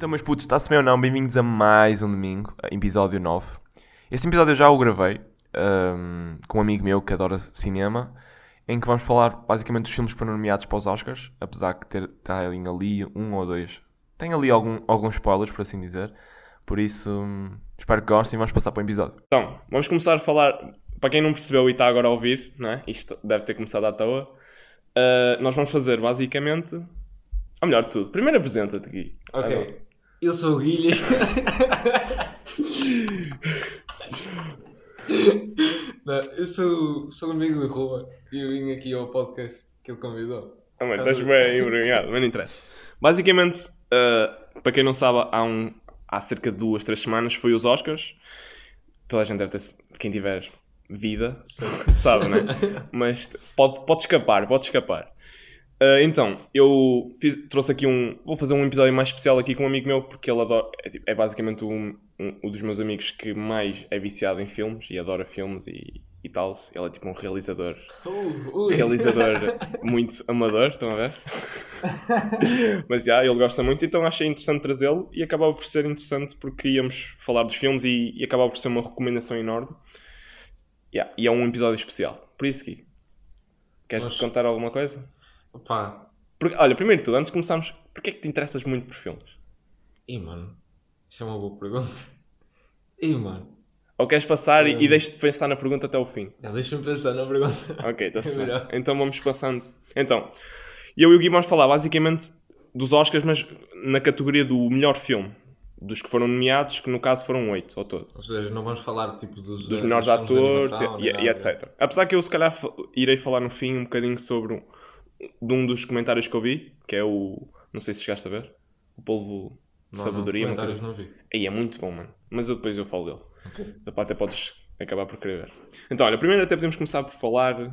Então, meus putos, está-se bem ou não? Bem-vindos a mais um domingo, episódio 9. Este episódio eu já o gravei ahm, com um amigo meu que adora cinema, em que vamos falar basicamente dos filmes que foram nomeados para os Oscars, apesar de ter tá ali, ali um ou dois. Tem ali algum, alguns spoilers, por assim dizer. Por isso, hum, espero que gostem e vamos passar para o episódio. Então, vamos começar a falar. Para quem não percebeu e está agora a ouvir, não é? isto deve ter começado à toa. Uh, nós vamos fazer basicamente. Ou melhor de tudo, primeiro apresenta-te aqui. Ok. Eu sou o Guilherme. Não, eu sou, sou amigo de rua e eu vim aqui ao podcast que ele convidou. Ah, mano, Estás bem envergonhado, mas não interessa. Basicamente, uh, para quem não sabe, há, um, há cerca de duas, três semanas foi os Oscars. Toda a gente deve ter. Quem tiver vida sabe, né? Mas pode, pode escapar, pode escapar. Uh, então, eu fiz- trouxe aqui um. Vou fazer um episódio mais especial aqui com um amigo meu, porque ele adora. É, tipo- é basicamente um, um, um dos meus amigos que mais é viciado em filmes e adora filmes e, e tal. Ele é tipo um realizador. Uh, ui. Realizador muito amador, estão a ver? Mas já, ele gosta muito, então achei interessante trazê-lo e acabava por ser interessante porque íamos falar dos filmes e, e acabava por ser uma recomendação enorme. Yeah, e é um episódio especial. Por isso, Gui, queres Mas- contar alguma coisa? Opa. Porque, olha, primeiro de tudo, antes de começarmos, porquê é que te interessas muito por filmes? Ih, mano. Isto é uma boa pergunta. Ih, mano. Ou queres passar e, Hum. e deixas-te pensar na pergunta até o fim? Deixa-me pensar na pergunta. Ok, está-se É bem. melhor. Então vamos passando. Então, eu e o Gui vamos falar basicamente dos Oscars, mas na categoria do melhor filme. Dos que foram nomeados, que no caso foram oito ao todo. Ou seja, não vamos falar tipo dos, Dos eh, melhores atores e, e- e etc. Apesar que eu se calhar irei falar no fim um bocadinho sobre de um dos comentários que eu vi, que é o. Não sei se chegaste a ver. O polvo de Não, sabedoria. Não, coisa não vi. Aí é muito bom, mano. Mas eu depois eu falo dele. Ok. Da parte até podes acabar por querer ver. Então, olha, primeiro até podemos começar por falar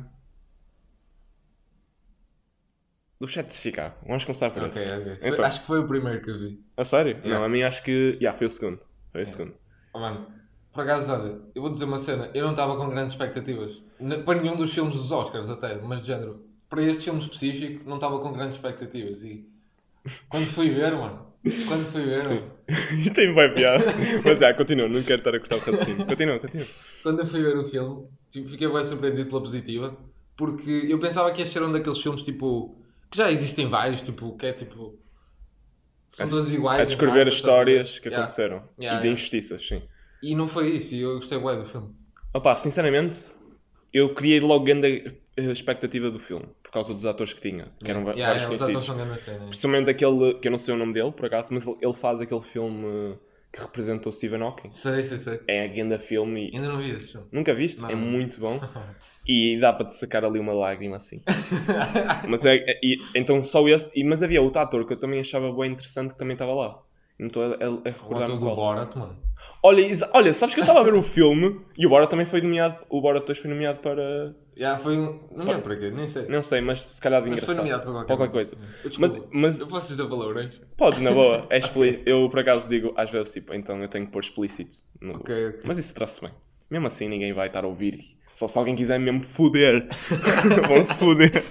do chat de Chicago. Vamos começar por Ok, esse. ok. Foi- Então, Acho que foi o primeiro que eu vi. a sério? Yeah. Não, a mim acho que. Yeah, foi o segundo. Foi o segundo. Oh, mano, por acaso, olha, eu vou dizer uma cena. Eu não estava com grandes expectativas. Para nenhum dos filmes dos Oscars, até, mas de género. Para este filme específico, não estava com grandes expectativas. E quando fui ver, mano. Quando fui ver, Sim. mano, Isto tem bem piada. Mas já, continua, não quero estar a cortar o raciocínio. Continua, continua. quando eu fui ver o filme, tipo, fiquei bem surpreendido pela positiva. Porque eu pensava que ia ser um daqueles filmes, tipo. Que já existem vários, tipo, que é tipo. São todos iguais. A em descrever aspas, estás a ver? histórias que Yeah. aconteceram. Yeah, e de yeah. injustiças, sim. E não foi isso, e eu gostei bem do filme. Opa, sinceramente, eu criei logo grande expectativa do filme. Por causa dos atores que tinha. Que eram Yeah, vários yeah, os conhecidos. atores são. Principalmente aquele, que eu não sei o nome dele, por acaso, mas ele- faz aquele filme eh, que representa o Stephen Hawking. Sei, sei, sei. É a grande filme e... Ainda não vi esse filme. Nunca viste? Não. É muito bom. E dá para te sacar ali uma lágrima assim. mas é, é- e- então só esse. E, mas havia outro ator que eu também achava bem interessante que também estava lá. Não estou a, a, a O ator do qual. Borat, mano. Olha, olha, sabes que eu estava a ver o filme e o Borat também foi nomeado. O Borat 2 foi nomeado para. Já foi um. Não lembro para quê, nem sei. Não sei, mas se calhar de Mas foi engraçado. para qualquer, Qualquer coisa. Eu, Mas, desculpa, mas eu posso dizer palavrões? podes, na boa. É expli- Eu por acaso digo às vezes tipo, então eu tenho que pôr explícito. no- Ok, ok. Mas isso traz-se bem. Mesmo assim ninguém vai estar a ouvir. Só se alguém quiser mesmo foder. Vão-se foder.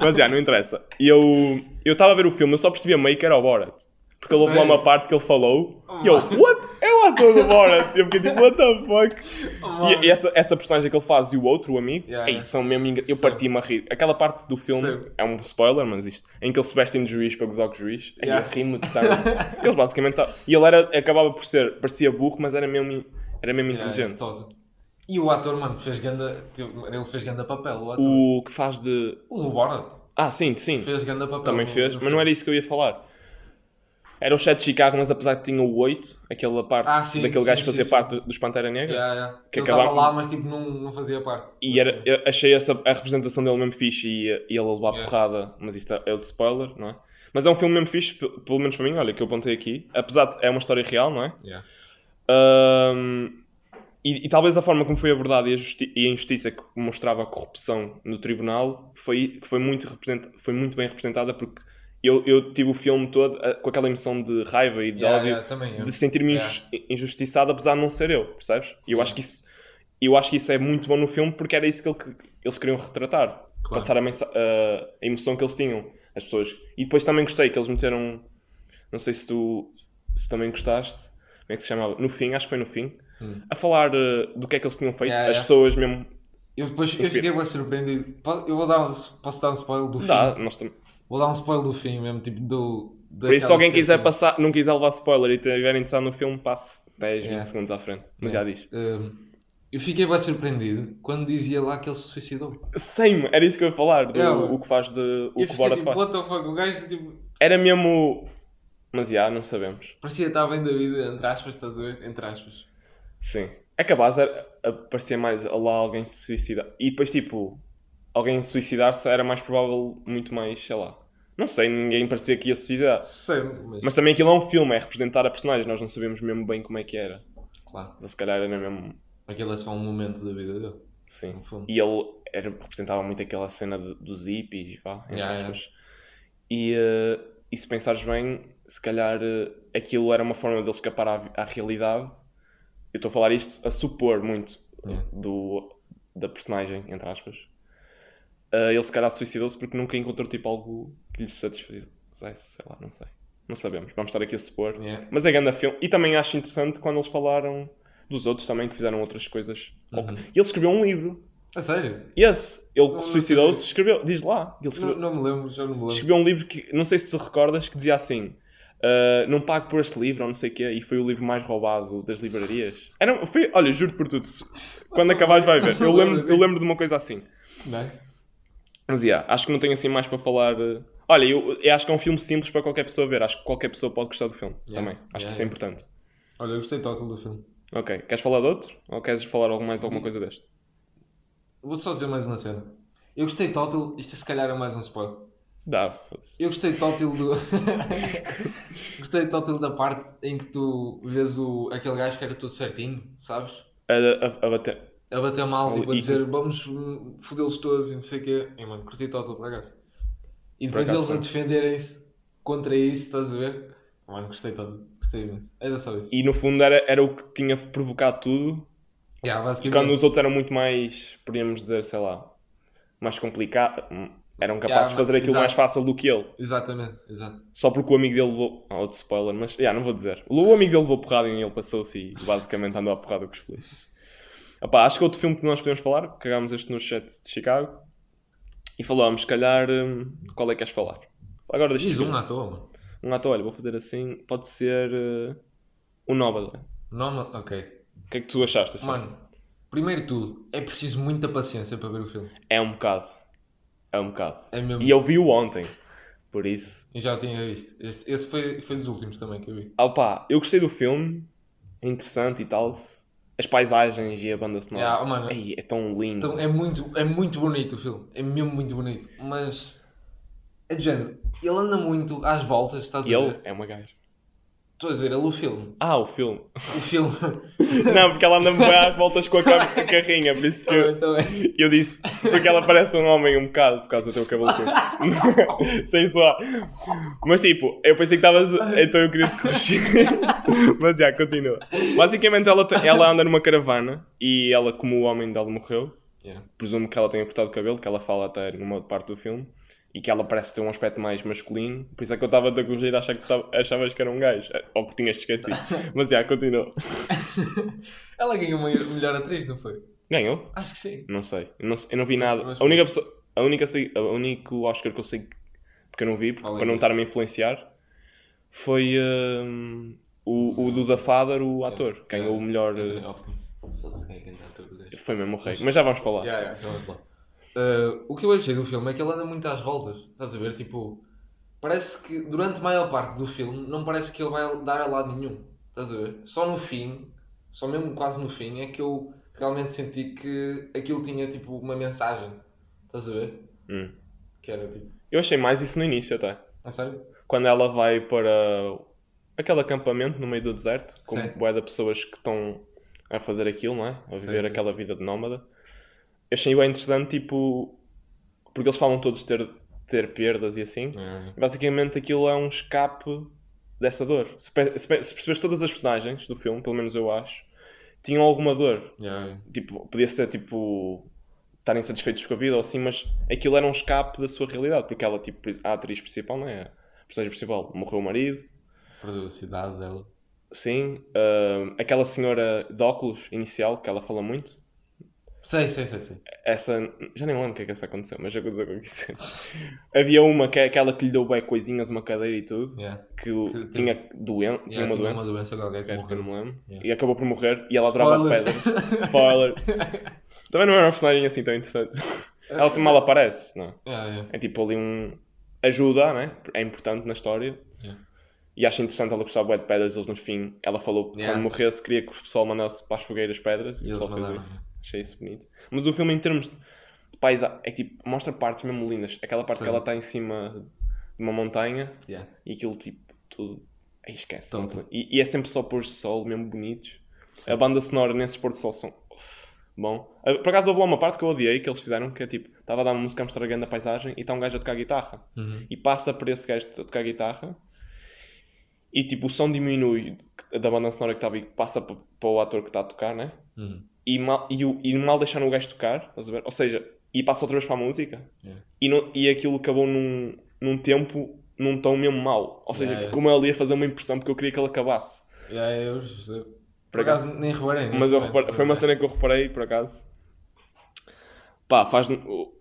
Mas já, não interessa. E eu eu estava a ver o filme, eu só percebia meio que era o Borat. Porque ele houve lá uma parte que ele falou Oh, e eu, mano. what? Do Borat. E eu fiquei tipo, what the fuck? Oh, mano. E essa, essa personagem que ele faz e o outro, o amigo, Yeah, yeah. são mesmo engra... Eu parti-me a rir. Aquela parte do filme Sim. é um spoiler, mas isto, em que ele se vestem de juiz para gozar com o juiz, aí Yeah. eu ri-me de estar. Eles basicamente. E ele era, acabava por ser, parecia burro, mas era mesmo, era mesmo Yeah, inteligente. todo. E o ator, mano, fez ganda. Ele fez ganda papel, o ator. O que faz de. O do Borat. Ah, sim, sim. Fez ganda papel. Também fez, mas não era isso que eu ia falar. Era o 7 de Chicago, mas apesar de tinha o 8, aquela parte Ah, sim, daquele sim, gajo que fazia sim. parte dos Pantera Negra. Yeah, yeah. Que ele acabava- estava lá, mas tipo, não, não fazia parte. E era, achei essa, a representação dele mesmo fixe e, e ele a levar Yeah. porrada, mas isto é de spoiler, não é? Mas é um filme mesmo fixe, pe- pelo menos para mim, olha, que eu apontei aqui. Apesar de é uma história real, não é? Yeah. Ahm, e, e talvez a forma como foi abordada e a, e a injustiça que mostrava a corrupção no tribunal foi, que foi, muito foi muito bem representada porque eu, eu tive o filme todo ah, com aquela emoção de raiva e de Yeah, ódio yeah, também eu. de sentir-me Yeah. injus- injustiçado apesar de não ser eu, percebes? E eu acho que isso eu acho que isso é muito bom no filme porque era isso que, ele- que eles queriam retratar. Claro. Passar a, a- a emoção que eles tinham, as pessoas. E depois também gostei que eles meteram. Não sei se tu se também gostaste, como é que se chamava? No fim, acho que foi no fim, Hum. a falar eh, do que é que eles tinham feito. As pessoas mesmo. Eu depois eu fiquei bem surpreendido. Eu vou dar, um- posso dar um spoiler do Dá, fim? nós tam- Vou dar um spoiler do fim mesmo, tipo do. Por isso, se alguém quiser passar, não quiser levar spoiler e estiver interessado no filme, passe 10, 20 Yeah. segundos à frente. Mas Yeah. já diz. Hum, eu fiquei bem surpreendido quando dizia lá que ele se suicidou. Same, era isso que eu ia falar, do Yeah. o que faz de. O eu que Borat tipo, faz. what the fuck, o gajo tipo, Era mesmo. Mas já, não sabemos. parecia estar bem da vida, entre aspas, estás a ver? Entre aspas. Sim. É capaz de aparecer mais lá alguém se suicidar. E depois, tipo, alguém se suicidar-se era mais provável, muito mais, sei lá. Não sei, ninguém parecia que ia suicidar. Sei, mas. Mas também aquilo é um filme, é representar a personagem, nós não sabemos mesmo bem como é que era. Claro, Se calhar era mesmo. aquele é só um momento da vida dele. Sim. No fundo. E ele era, representava muito aquela cena de- dos hippies, vá, entre Yeah, aspas. E, eh, e se pensares bem, se calhar eh, aquilo era uma forma dele escapar à, à realidade. Eu estou a falar isto a supor muito Yeah. do, da personagem, entre aspas. Eh, ele se calhar suicidou-se porque nunca encontrou tipo algo que lhe satisfizesse, sei lá, não sei. Não sabemos, vamos estar aqui a supor. Yeah. Mas é grande filme. E também acho interessante quando eles falaram dos outros também que fizeram outras coisas. Uhum. E ele escreveu um livro. A sério? Yes, ele suicidou-se, escreveu, diz lá, ele escreveu, Não, não me lembro, já não me lembro. escreveu um livro que, não sei se te recordas, que dizia assim, "Ah, não pago por este livro, ou não sei o quê, e foi o livro mais roubado das livrarias. Era, foi, olha, juro por tudo, quando acabares vai ver, eu lembro, eu lembro de uma coisa assim. Nice. Mas, yeah, acho que não tenho assim mais para falar... Olha, eu, eu acho que é um filme simples para qualquer pessoa ver, acho que qualquer pessoa pode gostar do filme, Yeah, também, acho yeah, que isso é importante. Olha, eu gostei total do filme. Ok, queres falar de outro? Ou queres falar mais alguma coisa deste? Vou só dizer mais uma cena. Eu gostei total, isto se calhar é mais um spoiler. Dá, foda-se. Eu gostei total do. gostei total da parte em que tu vês o... aquele gajo que era tudo certinho, sabes? A, a- a bater. A bater mal, tipo, a dizer vamos hum, fodê-los todos e não sei o quê. E mano, curti total por acaso. E depois eles a defenderem-se contra isso, estás a ver? Mano, gostei total. Gostei imenso. Era só isso. E no fundo era, era o que tinha provocado tudo, Yeah, basicamente. Quando os outros eram muito mais, podíamos dizer, sei lá, mais complicados, eram capazes de Yeah, fazer aquilo exato. mais fácil do que ele. Exatamente, exato. Só porque o amigo dele levou. Ah, outro spoiler, mas yeah, não vou dizer. O amigo dele levou porrada e ele passou-se e basicamente andou a porrada com os polícias. Opá, acho que outro filme que nós podemos falar, cagámos este no chat de Chicago e falámos, se calhar, hum, qual é que queres falar? Agora deixa Diz um à toa, mano. Um ator, olha, vou fazer assim, pode ser uh, o Nomadland. Não, ok. O que é que tu achaste? assim? Mano, primeiro de tudo, é preciso muita paciência para ver o filme. É um bocado. É um bocado. É mesmo. E eu vi-o ontem, por isso. Eu já tinha visto. Este- esse foi, foi dos últimos também que eu vi. Ah, pá, eu gostei do filme, é interessante e tal. As paisagens e a banda sonora. Yeah, oh, mano. Ei, é tão lindo. Então é muito, é muito bonito o filme. É mesmo muito bonito. Mas é de género. Ele anda muito às voltas, estás E a ele ver? é uma gaja. Estou a dizer, ele o filme. Ah, o filme. O filme. Não, porque ela anda-me bem às voltas com a, ca- a carrinha, por isso que eu, eu disse. Porque ela parece um homem um bocado, por causa do teu cabelo curto. Sem suar. Mas tipo, eu pensei que estavas. Então eu queria. Mas já, continua. Basicamente ela, te- ela anda numa caravana e ela, como o homem dela morreu, Yeah. presumo que ela tenha cortado o cabelo, que ela fala até numa parte do filme, e que ela parece ter um aspecto mais masculino, por isso é que eu estava a corrigir a achar que tava- achavas que era um gajo, eh, ou que tinhas esquecido. Mas já, continua. Ela ganhou uma melhor atriz, não foi? Ganhou? Acho que sim. Não sei. Eu não, eu não vi nada. Mas A única pessoa, a única, a único Oscar que eu sei, porque eu não vi, porque- para não estar-me a influenciar, foi hum, o, o do The Father, o ator. Yeah. Ganhou o melhor. Foi mesmo o rei. Mas já vamos falar. Yeah, yeah, já vamos lá. Uh, o que eu achei do filme é que ele anda muito às voltas. Estás a ver? Tipo, parece que durante a maior parte do filme não parece que ele vai dar a lado nenhum. Estás a ver? Só no fim, só mesmo quase no fim, é que eu realmente senti que aquilo tinha tipo uma mensagem. Estás a ver? Hum. Que era tipo. Eu achei mais isso no início até. A sério? quando ela vai para aquele acampamento no meio do deserto, com Sim. bué de pessoas que estão a fazer aquilo, não é? A viver sim. aquela vida de nómada. Eu achei bem interessante, tipo, porque eles falam todos ter, ter perdas e assim. Basicamente aquilo é um escape dessa dor. Se, pe- se, pe- se percebes todas as personagens do filme, pelo menos eu acho, tinham alguma dor. Yeah. Tipo, podia ser tipo estarem satisfeitos com a vida ou assim, mas aquilo era um escape da sua realidade, porque ela, tipo, a atriz principal, não é? A personagem principal morreu o marido, Perdeu a cidade dela. Sim. ah, aquela senhora de óculos inicial, que ela fala muito. Sei, sei, sei, sei. Essa. Já nem lembro o que é que essa aconteceu, mas aconteceu com isso. Havia uma que é aquela que lhe deu bem coisinhas, uma cadeira e tudo. Yeah. Que Que- tinha, doen tinha Yeah, uma doença. uma doença qualquer que que não me lembro. Yeah. E acabou por morrer e ela adorava Spoiler. pedras. Spoiler. Também não era uma personagem assim tão interessante. Ela também mal aparece, não é? É tipo ali um. Ajuda, né? É importante na história. E acho interessante ela gostar bué de pedras. Eles no fim, ela falou que quando morresse queria que o pessoal mandasse para as fogueiras pedras e, E o pessoal fez isso. Achei isso bonito. Mas o filme, em termos de paisagem, é que tipo, mostra partes mesmo lindas. Aquela parte Sim. que ela está em cima de uma montanha Yeah. e aquilo tipo, tudo. Aí esquece. E, e é sempre só pôr sol, mesmo bonitos. A banda sonora nesses pôr de sol são. Bom. Ah, Por acaso houve lá uma parte que eu odiei que eles fizeram, que é tipo, estava a dar uma música a mostrar a paisagem e está um gajo a tocar guitarra. Uhum. E passa por esse gajo a tocar guitarra e tipo o som diminui da banda sonora que estava e passa para, para o ator que está a tocar, né? Uhum. E mal, e, o- e mal deixaram o gajo tocar, estás a ver? Ou seja, e passa outra vez para a música Yeah. e, não- e aquilo acabou num, num tempo, num tom mesmo mau. Ou seja, Yeah, yeah. ficou-me ali a fazer uma impressão porque eu queria que ele acabasse. Yeah, eu percebo. Por Por acaso nem reparei. Mas eu neste repare- momento. foi uma cena que eu reparei, por acaso. Pá, faz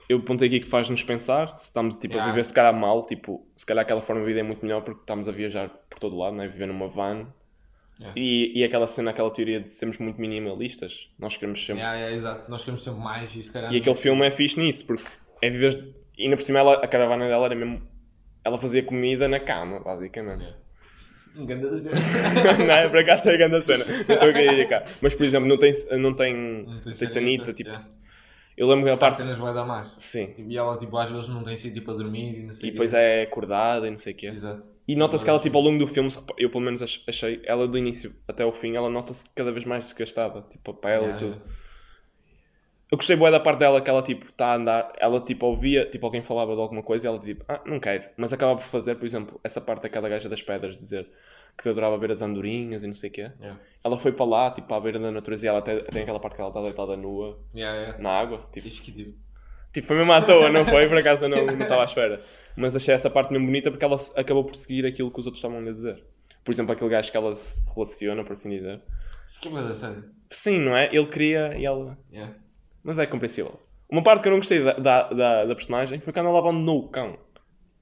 eu apontei aqui que faz-nos pensar se estamos tipo, a Yeah. viver se calhar mal, tipo, se calhar aquela forma de vida é muito melhor porque estamos a viajar por todo lado, né? viver numa van. Yeah. E, e aquela cena, aquela teoria de sermos muito minimalistas, nós queremos sempre. Yeah, yeah, exato. Nós queremos sempre mais e se calhar. E aquele filme é fixe nisso, porque é viver. E ainda por cima ela, a caravana dela era mesmo. Ela fazia comida na cama, basicamente. Um grande cena. não é? Por acaso é a grande cena. Não estou a criticar. Mas, por exemplo, não tem, não tem, Não tem sanita, sanita. Tipo, yeah. Eu lembro que a parte. cenas vai dar mais. Sim. Tipo, E ela, tipo, às vezes não tem sítio para dormir e não sei E depois quê. é acordada e não sei o quê. Exato. E nota-se que ela, tipo, ao longo do filme, eu pelo menos ach- achei, ela do início até o fim, ela nota-se cada vez mais desgastada. Tipo, a pele Yeah, e tudo. Eu gostei bué da parte dela que ela, tipo, está a andar, ela, tipo, ouvia, tipo, alguém falava de alguma coisa e ela dizia, ah, não quero. Mas acaba por fazer, por exemplo, essa parte daquela gaja das pedras, dizer que eu adorava ver as andorinhas e não sei o quê. Yeah. Ela foi para lá, tipo, à beira da natureza e ela até tem aquela parte que ela está deitada nua Yeah, na água. Tipo, Diz que tipo. Tipo foi mesmo à toa, não foi? Por acaso eu não não estava à espera. Mas achei essa parte mesmo bonita porque ela acabou por seguir aquilo que os outros estavam a dizer. Por exemplo, aquele gajo que ela se relaciona, por assim dizer. Fiquei mais a sério. Sim, não é? Ele queria e ela. Yeah. Mas é compreensível. Uma parte que eu não gostei da, da, da, da personagem foi quando ela abandonou o cão.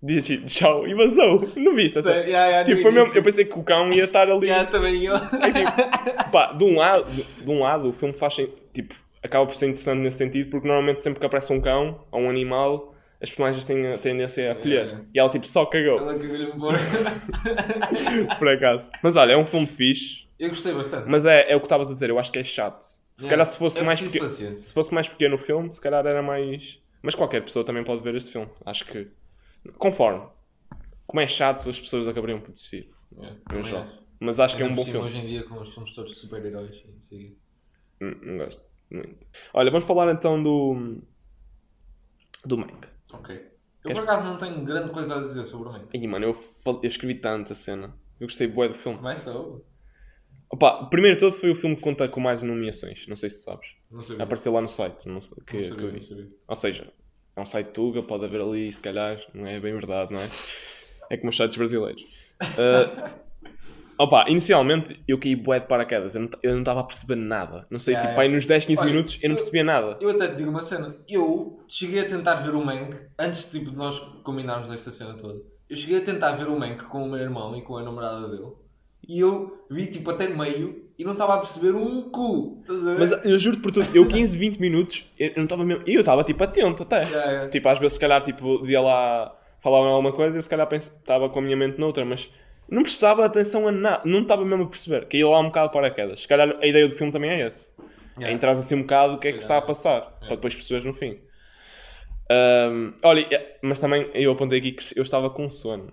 Disse assim, tchau, e vazou. Não viste? essa? Sério? Yeah, yeah, Tipo, foi mesmo, eu pensei que o cão ia estar ali. Yeah, também eu. É tipo, pá, de um lado, de, de um lado o filme faz tipo, acaba por ser interessante nesse sentido, porque normalmente sempre que aparece um cão ou um animal, as personagens têm a tendência a acolher. Yeah. E ela tipo só cagou, Ela cagou-lhe por acaso. Mas olha, é um filme fixe, Eu gostei bastante. mas é, é o que estavas a dizer, eu acho que é chato. Se Yeah. calhar se fosse É mais pequeno. Se fosse mais pequeno o filme, se calhar era mais. Mas qualquer pessoa também pode ver este filme. Acho que. Conforme. Como é chato, as pessoas acabariam por desistir. Acho. Mas acho que é um bom filme. Hoje em dia, com os filmes todos super-heróis. e não sei o quê. Hum, Não gosto muito. Olha, vamos falar então do. Do Mank. Ok. Eu Queres- por acaso não tenho grande coisa a dizer sobre o Mank. Ih, mano, eu, fal- eu escrevi tanto a cena. Eu gostei bué do filme. Começa ou? Opa, o primeiro todo foi o filme que conta com mais nomeações. Não sei se sabes. Não sei. Apareceu lá no site. Não sei, que, não que sabia, eu não sabia. Ou seja, é um site Tuga, pode haver ali, se calhar, não é bem verdade, não é? É como os sites brasileiros. Ah, opa, inicialmente eu caí bué de paraquedas, eu não estava a perceber nada. Não sei, Yeah, tipo, yeah. aí nos 10, 15 Olha, minutos eu não percebia nada. Eu até te digo uma cena. Eu cheguei a tentar ver o Mank antes tipo, de nós combinarmos esta cena toda. Eu cheguei a tentar ver o Mank com o meu irmão e com a namorada dele. E eu vi tipo até meio e não estava a perceber um cu. Estás a ver? Mas eu juro por tudo, eu 15, 20 minutos, eu não estava mesmo. E eu estava tipo atento até. Yeah, yeah. Tipo, às vezes, se calhar, tipo, dizia lá, falava alguma coisa e eu se calhar estava com a minha mente noutra, mas não prestava atenção a nada, não estava mesmo a perceber. Caí lá um bocado de paraquedas. Se calhar a ideia do filme também é esse. É Yeah. entrar assim um bocado o que é que está a passar, para depois perceberes no fim. Ahm, olha, mas também eu apontei aqui que eu estava com sono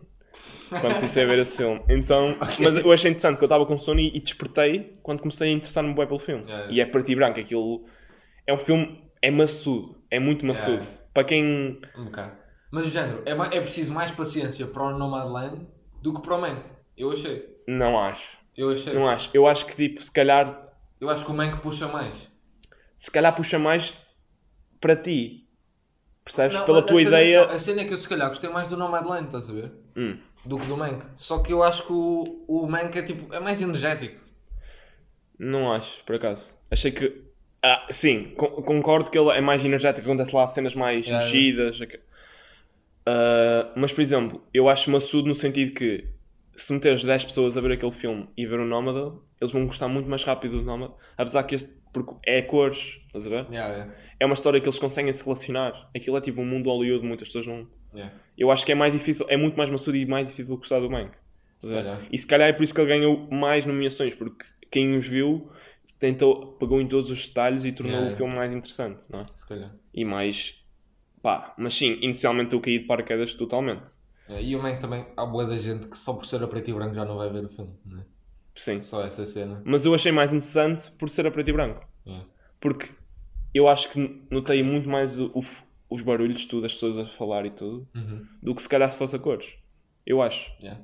quando comecei a ver esse filme. Então, mas eu achei interessante que eu estava com sono e, e despertei quando comecei a interessar-me bem pelo filme. Yeah, yeah. E é preto e branco, aquilo é um filme, é maçudo, é muito maçudo. Yeah. Para quem. Um bocado. Mas o género, é, é preciso mais paciência para o Nomadland do que para o Mank. Eu achei. Não acho. Eu achei. Não acho. Eu acho que tipo, se calhar. Eu acho que o Mank puxa mais. Se calhar puxa mais para ti. Percebes? Não, Pela a tua cena- ideia. a cena é que eu se calhar gostei mais do Nomadland, estás a ver? Hum. do que do Mank. Só que eu acho que o, o Mank é tipo, é mais energético. Não acho, por acaso. Achei que. Ah, sim, con- concordo que ele é mais energético, acontece lá cenas mais Yeah, mexidas. ok. Ah, mas, por exemplo, eu acho maçudo no sentido que se meteres 10 pessoas a ver aquele filme e ver o Nómada, eles vão gostar muito mais rápido do Nómada. Apesar que este. Porque é cores, estás a ver? Yeah, yeah, É uma história que eles conseguem se relacionar. Aquilo é tipo um mundo Hollywood, muitas pessoas não. yeah. Eu acho que é mais difícil, é muito mais maçudo e mais difícil de gostar do Mank. E se calhar é por isso que ele ganhou mais nomeações, porque quem os viu tentou, pegou em todos os detalhes e tornou o filme mais interessante, não é? Se calhar. E mais. Pá, mas sim, inicialmente eu caí de paraquedas totalmente. Yeah, E o Mank também, há boa da gente que só por ser a preto e branco já não vai ver o filme. Né? Sim. Só essa cena. Mas eu achei mais interessante por ser a preto e branco. Yeah. Porque eu acho que notei muito mais o- o os barulhos, tudo, as pessoas a falar e tudo, Uhum. do que se calhar se fosse a cores. Eu acho. Yeah.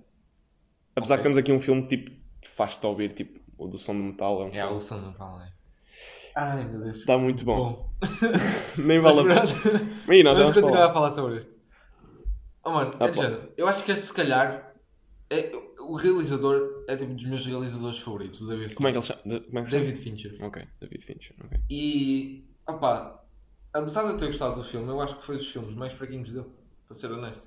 Apesar Ok. que temos aqui um filme tipo, faz-te ouvir, tipo, o do som do metal. É um filme. o som não fala, né? Ai meu Deus. Está muito bom. Bom. Nem vale a pena. nós Vamos continuar falar. a falar sobre isto. Oh mano, Ah, é género. Eu acho que este se calhar é, o realizador é tipo dos meus realizadores favoritos, o David Como é que ele chama? Como é que se chama? David Fincher. Ok, David Fincher. ok. E opá, apesar de eu ter gostado do filme, eu acho que foi dos filmes mais fraquinhos dele, para ser honesto.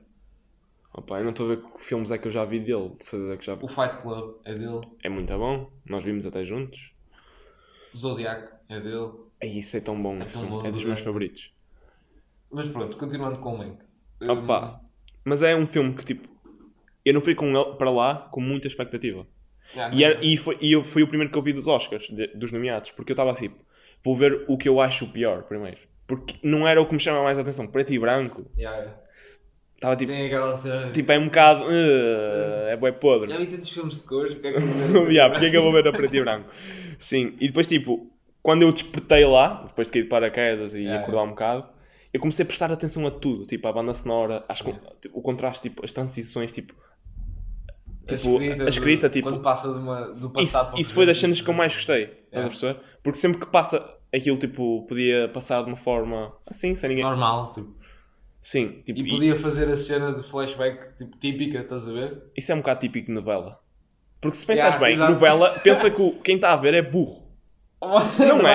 Opa, eu não estou a ver que filmes é que eu já vi dele. de certeza que já... O Fight Club é dele, É muito bom. Nós vimos até juntos. Zodiac é dele. Isso é tão bom. É tão bom, é dos meus favoritos. Mas pronto, continuando com o Mank. Hum, Opa, mas é um filme que tipo. Eu não fui com ele para lá com muita expectativa. yeah, E, era- não- e, foi, e eu fui o primeiro que eu vi dos Oscars, de- dos nomeados, porque eu estava assim, vou ver o que eu acho pior primeiro. Porque não era o que me chama mais a atenção. Preto e branco. yeah, yeah. Estava tipo. Tem aquela cena. Tipo, é um bocado. "Uh, é bué podre. Já vi tantos filmes de cores, porque é que eu vejo? yeah, porque é que eu vou ver a preto e branco? Sim, e depois, tipo, quando eu despertei lá, depois de cair de paraquedas e Yeah, acordar um bocado, eu comecei a prestar atenção a tudo, tipo, a banda sonora, acho que o contraste, tipo, as transições, tipo, A tipo, a escrita, de- tipo, Quando passa de uma, do isso, passado para o isso foi das cenas que eu mais gostei, estás a Yeah. perceber? Porque sempre que passa aquilo, tipo, podia passar de uma forma assim, sem ninguém. Normal, tipo. Sim, tipo, E e- podia fazer a cena de flashback tipo, típica, estás a ver? isso é um bocado típico de novela. Porque se pensares Yeah, bem, exato. novela, pensa que o- quem está a ver é burro. Não é?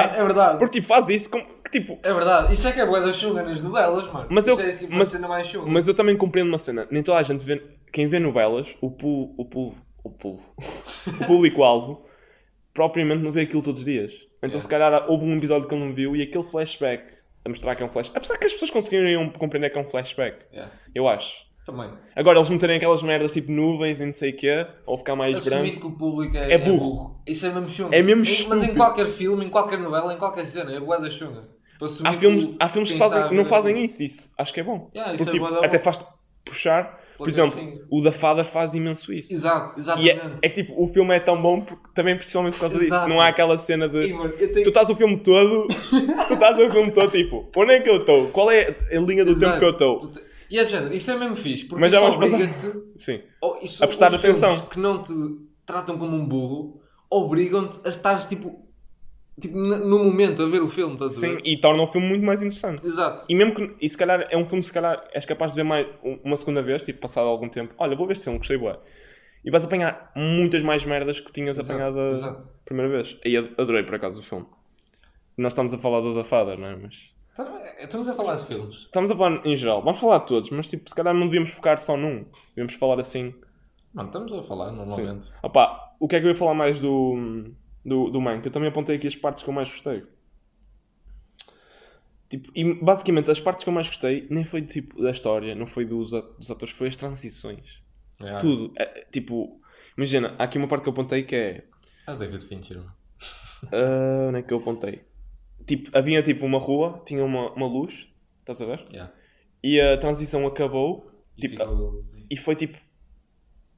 verdade, é verdade. Porque, tipo, faz isso como que, tipo, É verdade. Isso é que é boa da chunga nas novelas, mano. Mas Isso eu- é assim, uma mas- cena mais chunga. Mas eu também compreendo uma cena. Nem toda a gente vê. Quem vê novelas, o público. O. O, o público-alvo propriamente não vê aquilo todos os dias. Então, Yeah. se calhar, houve um episódio que ele não viu e aquele flashback a mostrar que é um flashback. Apesar que as pessoas conseguiriam compreender que é um flashback. Yeah. Eu acho. Também. Agora, eles meterem aquelas merdas tipo nuvens e não sei o quê, ou ficar mais Assumir branco. que o público é, É burro. Isso é mesmo chunga. É mesmo Em- Mas em qualquer filme, em qualquer novela, em qualquer cena, é boa da chunga. Há filmes, há filmes que, fazem, não fazem aquilo- isso. Isso acho que é bom. Yeah, Porque, é tipo, bué até bom. faz-te puxar. Por exemplo, sim. o da Fada faz imenso isso. Exato, E exatamente. é, é que tipo, o filme é tão bom porque, também principalmente por causa disso. Exato. Não há aquela cena de. Tenho- Tu estás o filme todo. tu estás o filme todo tipo, onde é que eu estou? Qual é a linha do Exato. tempo que eu estou? E é de género, isso é mesmo fixe, porque Mas já vamos passar- Sim. Oh, isso, A prestar os atenção. filmes que não te tratam como um burro obrigam-te a estar tipo, tipo no momento a ver o filme, estás a Sim, ver? e torna o filme muito mais interessante. Exato. E mesmo que. E se calhar é um filme, se calhar és capaz de ver mais um- uma segunda vez, tipo, passado algum tempo. Olha, vou ver este filme, gostei bué. E vais apanhar muitas mais merdas que tinhas Exato, apanhado a exato. primeira vez. E ad- adorei por acaso o filme. Nós estamos a falar do The Father, não é? Mas. Então, é, Estamos a falar de filmes. Estamos a falar em geral. Vamos falar de todos, mas tipo, se calhar não devíamos focar só num. Devíamos falar assim. Não, estamos a falar normalmente. Opa, o que é que eu ia falar mais do, do, do Mank? Eu também apontei aqui as partes que eu mais gostei. Tipo, e basicamente as partes que eu mais gostei nem foi tipo da história, não foi dos, a- dos atores, foi as transições. É. Tudo. É, tipo, imagina, há aqui uma parte que eu apontei que é. O David Fincher. ah, onde é que eu apontei? Tipo, havia tipo uma rua, tinha uma, uma luz, estás a ver? Yeah. E a transição acabou E Tipo, ficou- e foi tipo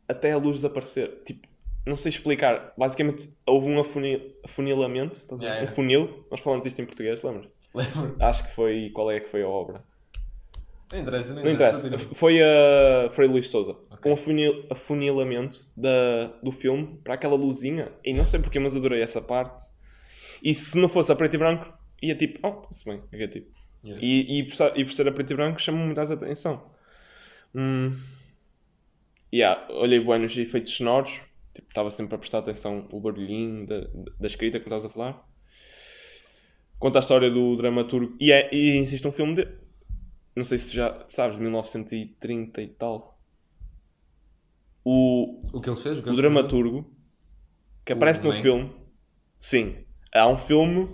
até a luz desaparecer. Tipo, não sei explicar. Basicamente houve um afunil, afunilamento, estás a ver? Yeah, um funil. Nós falamos isto em português, lembras? Lembro. Acho que foi. Qual é que foi a obra? Não interessa, não Não interessa. interessa. continua. Foi a Frei Luís Souza. Ok. Um afunil, afunilamento da, do filme para aquela luzinha. E não sei porque, mas adorei essa parte. E se não fosse a preto e branco, ia tipo, oh, está-se bem. É tipo. Yeah. E, e, por, ser- e por ser a preto e branco chama-me muito mais atenção. Hum. yeah, olhei bem nos efeitos sonoros, tipo, estava sempre a prestar atenção o barulhinho da, da escrita que estavas a falar. Conta a história do dramaturgo. E, é, e insiste um filme de. Não sei se tu já sabes, de 1930 e tal. O, O que ele fez? O, o dramaturgo que aparece no Mank? filme. Sim. Há um filme.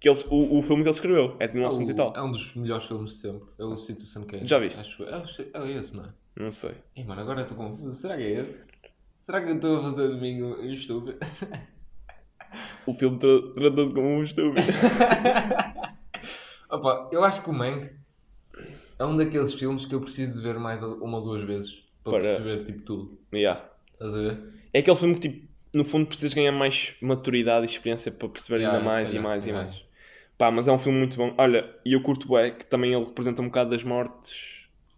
Que ele, o, o filme que ele escreveu é de escreveu? 1900 e O- tal. É um dos melhores filmes de sempre. É o Citizen Kane. Já viste? Acho, é, o- é esse, não é? Não sei. Ei, mano, agora eu estou confuso. Será que é esse? Será que eu estou a fazer de mim um estúpido? O filme tra- trata-se como um estúpido. Opa, eu acho que o Mank é um daqueles filmes que eu preciso de ver mais uma ou duas vezes para, Para- perceber tipo tudo. yeah. Estás a ver? É aquele filme que, tipo, no fundo, precisas ganhar mais maturidade e experiência para perceber Yeah, ainda se mais e calhar, mais e yeah. mais. Pá, mas é um filme muito bom. Olha, e eu curto bem que também ele representa um bocado das mortes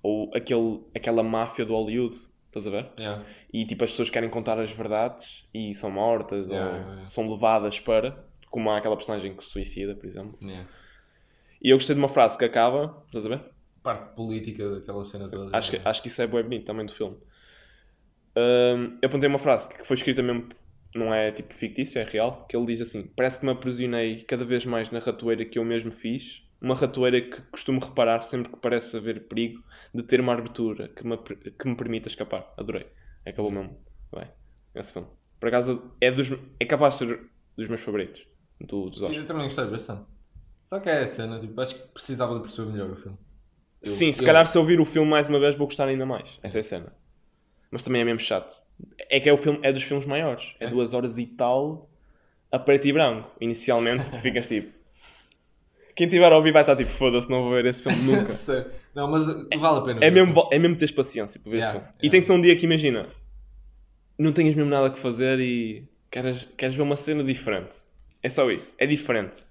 ou aquele, aquela máfia do Hollywood. Estás a ver? Yeah. E tipo, as pessoas querem contar as verdades e são mortas Yeah, ou yeah, são levadas para. Como há aquela personagem que se suicida, por exemplo. E eu gostei de uma frase que acaba, estás a ver? Parte política daquela cena toda. Acho que, acho que isso é bem bonito também do filme. Hum, eu apontei uma frase que foi escrita mesmo, não é tipo fictícia, é real, que ele diz assim: Parece que me aprisionei cada vez mais na ratoeira que eu mesmo fiz, uma ratoeira que costumo reparar sempre que parece haver perigo de ter uma abertura que me, que me permita escapar. Adorei. Acabou mesmo. Bem, esse filme. Por acaso é, dos, é capaz de ser dos meus favoritos do, dos Oscars. Eu também gostei bastante. Só que é a cena, tipo, acho que precisava de perceber melhor o filme. Eu- Sim, se eu- calhar se eu ouvir o filme mais uma vez vou gostar ainda mais. Essa é a cena. Mas também é mesmo chato. É que é, o filme, é dos filmes maiores. É É. duas horas e tal a preto e branco. Inicialmente ficas tipo. Quem tiver a ouvir vai estar tipo, foda-se, não vou ver esse filme nunca. Não, mas uh, vale a pena. É mesmo, é mesmo teres paciência para ver Yeah, filme. E yeah. tem que ser um dia que imagina, não tenhas mesmo nada que fazer e queres, queres ver uma cena diferente. É só isso. É diferente.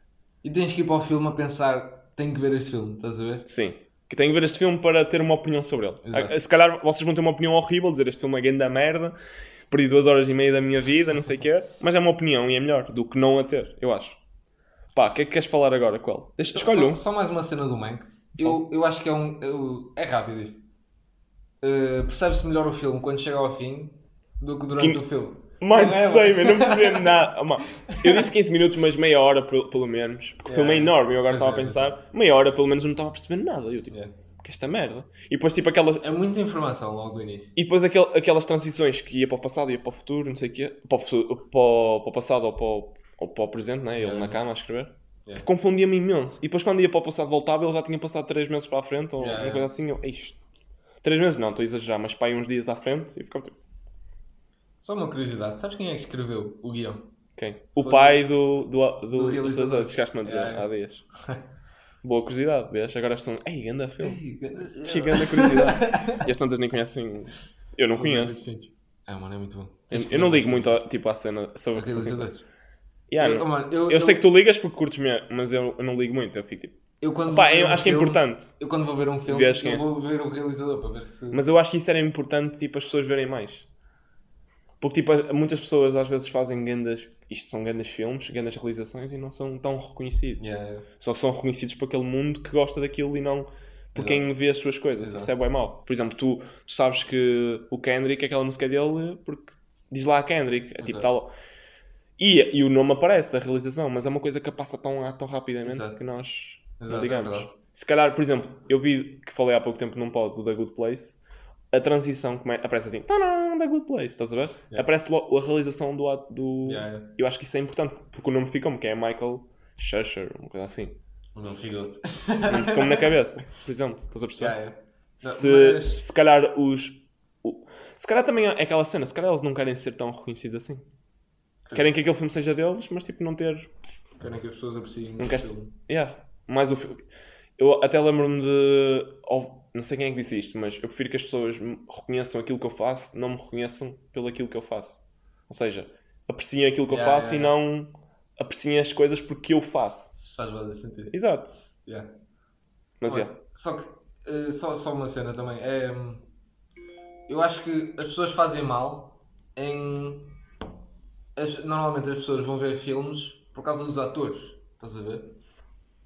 E tens que ir para o filme a pensar, tenho que ver este filme, estás a ver? Sim. Que tenho que ver este filme para ter uma opinião sobre ele. Exato. Se calhar vocês vão ter uma opinião horrível, dizer este filme é grande da merda, perdi duas horas e meia da minha vida, não sei o quê, mas é uma opinião e é melhor do que não a ter, eu acho. Pá, o que é que queres falar agora, qual? Deixa-te Só- escolher só, um. só mais uma cena do Mank. Eu, eu acho que é um. eu- é rápido isto. Uh, Percebe-se melhor o filme quando chega ao fim do que durante Que- o filme. Mano, Não é, sei, mas não percebi nada. Oh, eu disse 15 minutos, mas meia hora pelo, menos. Porque o filme é enorme eu agora estava a é, pensar, meia hora pelo menos eu não estava a perceber nada. Eu tipo, Yeah. que esta merda. E depois tipo aquelas. É muita informação logo do início. E depois aquel, aquelas transições que ia para o passado, ia para o futuro, não sei o quê. Para o, para o, para o passado ou para o, ou para o presente, né? Ele na cama a escrever. Yeah. Confundia-me imenso. E depois quando ia para o passado voltava, ele já tinha passado 3 meses para a frente ou Yeah, uma coisa assim. Eu, "Eish, 3 meses não, estou a exagerar, mas para aí uns dias à frente e ficava tipo, Só uma curiosidade, sabes quem é que escreveu o guião? quem? O Foi- pai do, do, do, Do do realizador. Chegaste-me a dizer Yeah, há dias. Boa curiosidade, vês? Agora as pessoas, ei, ganda filme. Chegando a curiosidade. e as tantas nem conhecem. Eu não conheço. Ah, mano, é muito bom. Eu, eu não ligo muito tipo, à cena sobre a realizador. Yeah, Eu, não- mano, eu, eu, eu, sei que tu ligas porque curtes mesmo, mas eu, eu não ligo muito. Eu fico tipo. eu quando ver eu um acho que é importante. Eu quando vou ver um filme, Vês quem é. eu vou ver o realizador para ver se. Mas eu acho que isso era importante, tipo, as pessoas verem mais. Porque, tipo, as- muitas pessoas às vezes fazem grandes. Isto são grandes filmes, grandes realizações e não são tão reconhecidos. Yeah, yeah. Só são reconhecidos por aquele mundo que gosta daquilo e não por quem vê as suas coisas. Exato. Isso é bem mau. Por exemplo, tu, tu sabes que o Kendrick, aquela música dele, porque diz lá Kendrick. É tipo Exato. tal. E, e o nome aparece da realização, mas é uma coisa que passa tão, tão rapidamente Exato. que nós não Exato, é ligamos. verdade. Se calhar, por exemplo, eu vi que falei há pouco tempo num pod do The Good Place, a transição come... aparece assim, The Good Place, estás a ver? Yeah. Aparece logo a realização do. ato- do... Yeah, yeah. Eu acho que isso é importante, porque o nome ficou-me, que é Michael Scherzer, uma coisa assim. O nome ficou-te. Não ficou-me na cabeça, por exemplo, estás a perceber? Não, Se, mas- se calhar os. Se calhar também é aquela cena, se calhar eles não querem ser tão reconhecidos assim. Querem que aquele filme seja deles, mas tipo não ter. Querem que as pessoas apreciem Não quer filme. Yeah, mais o filme. Eu até lembro-me de. Não sei quem é que disse isto, mas eu prefiro que as pessoas reconheçam aquilo que eu faço, não me reconheçam pelo aquilo que eu faço. Ou seja, apreciem aquilo que eu Yeah, faço yeah, e não apreciem as coisas porque eu faço. Se faz bastante sentido. Exato. Yeah. Mas Olha, é. Só que, eh, só, só uma cena também. É, hum, eu acho que as pessoas fazem mal em. As- normalmente as pessoas vão ver filmes por causa dos atores. Estás a ver?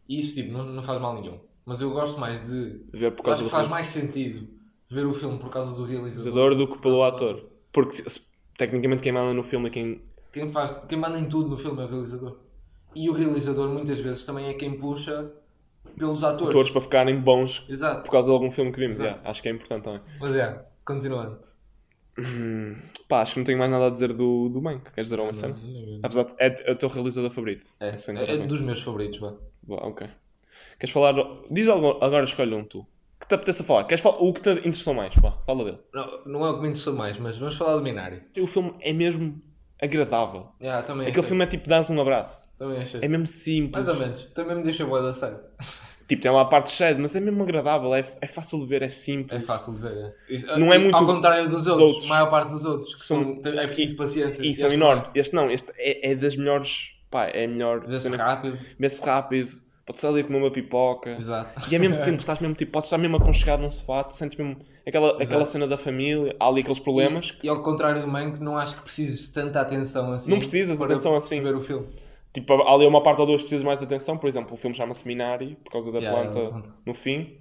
E isso tipo, não, não faz mal nenhum. Mas eu gosto mais de. Ver por causa acho do que faz filme. mais sentido ver o filme por causa do realizador. do que pelo ator. Porque se- se- tecnicamente quem manda no filme é quem. Quem, faz, quem manda em tudo no filme é o realizador. E o realizador muitas vezes também é quem puxa pelos atores. atores para ficarem bons Exato. por causa de algum filme que vimos. Exato. Yeah, acho que é importante também. Mas é, continuando. Hum, pá, acho que não tenho mais nada a dizer do, do Mank. Queres dizer alguma cena? Apesar de. É, é o teu realizador favorito. É, Sim, é, também. dos meus favoritos, vá. Boa, ok. Queres falar. Diz algo, agora escolhe um tu. Que te apeteça falar? Queres falar o que te interessou mais? Vá, fala dele. Não, não é o que me interessou mais, mas vamos falar do Minari. O filme é mesmo agradável. Yeah, também Aquele achei. filme é tipo dás um abraço. Também achei. É mesmo simples. Mais ou menos. Também me deixa boa da série. Tipo, tem lá a parte cheia, mas é mesmo agradável. É, é fácil de ver, é simples. É fácil de ver, é. Não é e muito Ao contrário dos outros, outros. a maior parte dos outros, que São- são, é preciso paciência. E são este enormes. Este não, este é, é das melhores. Pá, é a melhor. Vê-se rápido. Vê-se rápido. Pode ser ali comer uma pipoca. Exato. E é mesmo simples, estás mesmo tipo, podes estar mesmo aconchegado num sofá, tu sentes mesmo aquela, aquela cena da família, há ali aqueles problemas. E, e ao contrário do Mank, não acho que precises de tanta atenção assim. Não precisas de para atenção assim. perceber o filme. Tipo, há ali uma parte ou duas que precisas mais de atenção, por exemplo, o filme chama-se Minari, por causa da Yeah, planta no fim.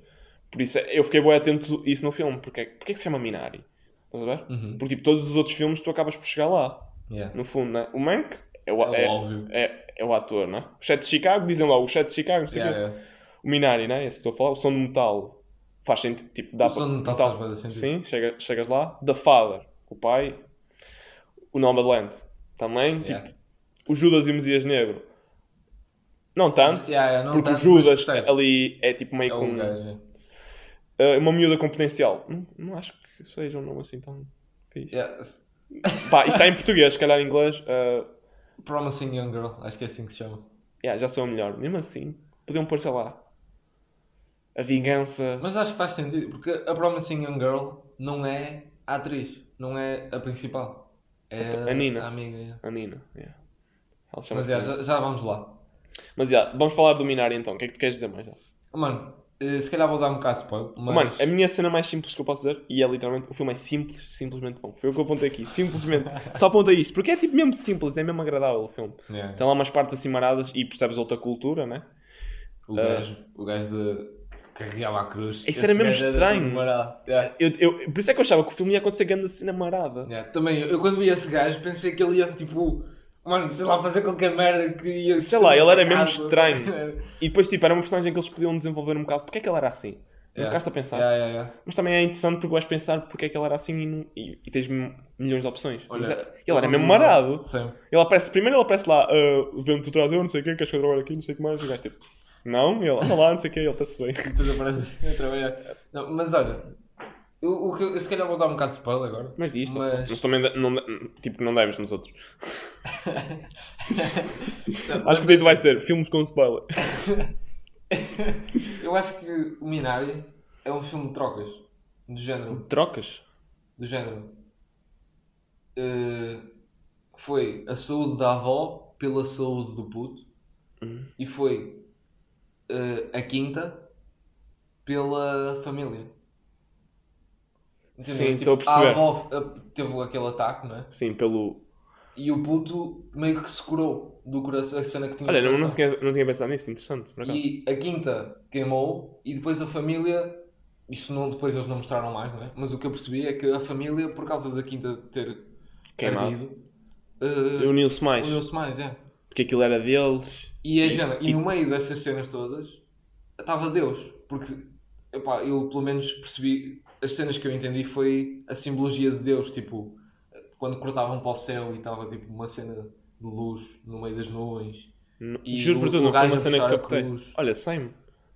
Por isso eu fiquei bem atento a isso no filme. Porque, porque é que se chama Minari? Estás a ver? Uhum. Porque tipo, todos os outros filmes tu acabas por chegar lá. Yeah. No fundo, né? O Mank é o, É é, é, é o ator, né? O Chet de Chicago, dizem logo, o Chet de Chicago, não sei o quê. O Minari, né? Esse que estou a falar, o som de metal faz sentido. Tipo, dá O som de metal faz bué de sentido. Sim, chega, chegas lá. The Father, o pai. O Nomadland, também. Tipo, o Judas e o Messias Negro. Não tanto, Yeah, yeah, não porque o tanto, Judas mas percebes. ali é tipo meio É com. um gajo. uh, uma miúda com potencial. Não, não acho que seja um nome assim tão fixe. Yeah. Pá, isto está em português, se calhar em inglês. uh, Promising Young Girl, acho que é assim que se chama. yeah, já sou a melhor. Mesmo assim, podiam pôr, sei lá. A vingança. Mas acho que faz sentido, porque a Promising Young Girl não é a atriz, não é a principal. É A Nina. a amiga. yeah. A Nina. Yeah. Mas Nina. já, já vamos lá. Mas yeah, vamos falar do Minari então. O que é que tu queres dizer mais? Mano, eh, se calhar vou dar um bocado de spoiler, mas... Mano, a minha cena mais simples que eu posso dizer, e é literalmente, o filme é simples, simplesmente bom. Foi o que eu apontei aqui, simplesmente. Só apontei isto, porque é tipo mesmo simples, é mesmo agradável o filme. Yeah. Tem lá umas partes assim maradas e percebes outra cultura, né? O gajo, o gajo de carregava a cruz. Isso era mesmo estranho. marado. Yeah. Eu, eu, por isso é que eu achava que o filme ia acontecer grande cena marada. Yeah. Também, eu quando vi esse gajo pensei que ele ia, tipo, mano, sei lá, fazer qualquer merda que ia... Sei lá, ele era mesmo estranho. E depois, tipo, era uma personagem que eles podiam desenvolver um bocado. Porque é que ele era assim? Não Yeah. ficaste a pensar. Yeah, yeah, yeah. Mas também é interessante porque vais pensar porque é que ele era assim e, não- e- e tens milhões de opções. Olha, Mas é- ele era mesmo marado. Sim. Ele aparece, primeiro ele aparece lá, uh, vendo-te o trator, não sei o quê, queres que eu trabalhe aqui, não sei o que mais. E o gajo tipo, não, ele anda lá, não sei o quê, ele está-se bem. Depois aparece a trabalhar. Não, mas olha, o, o que eu, se calhar vou dar um bocado de spoiler agora. Mas diz, Mas- mas... mas também de- não, de- tipo, não deves nos outros. Não, Acho que o título vai ser filmes com spoiler. Eu acho que o Minari é um filme de trocas. Do género. Trocas? Do género. eh, foi a saúde da avó pela saúde do puto. Uhum. E foi eh, a quinta pela família. Sim, Entendeste? estou a Tipo, perceber. avó eh, teve aquele ataque, não é? Sim, pelo. E o puto meio que se curou do coração, a cena que tinha Olha, não, não, tinha, não tinha pensado nisso, interessante, por acaso. E a quinta queimou e depois a família, isso não, depois eles não mostraram mais, não é? Mas o que eu percebi é que a família, por causa da quinta ter Queimado. eh, Uniu-se mais, uniu-se mais, é. porque aquilo era deles. E, a E- género, e e- no meio dessas cenas todas estava Deus, porque epá, eu pelo menos percebi, as cenas que eu entendi foi a simbologia de Deus, tipo, quando cortavam para o céu e estava tipo uma cena de luz no meio das nuvens. N- E Juro o- por tudo, não foi uma cena que captei. cruz. Olha, sem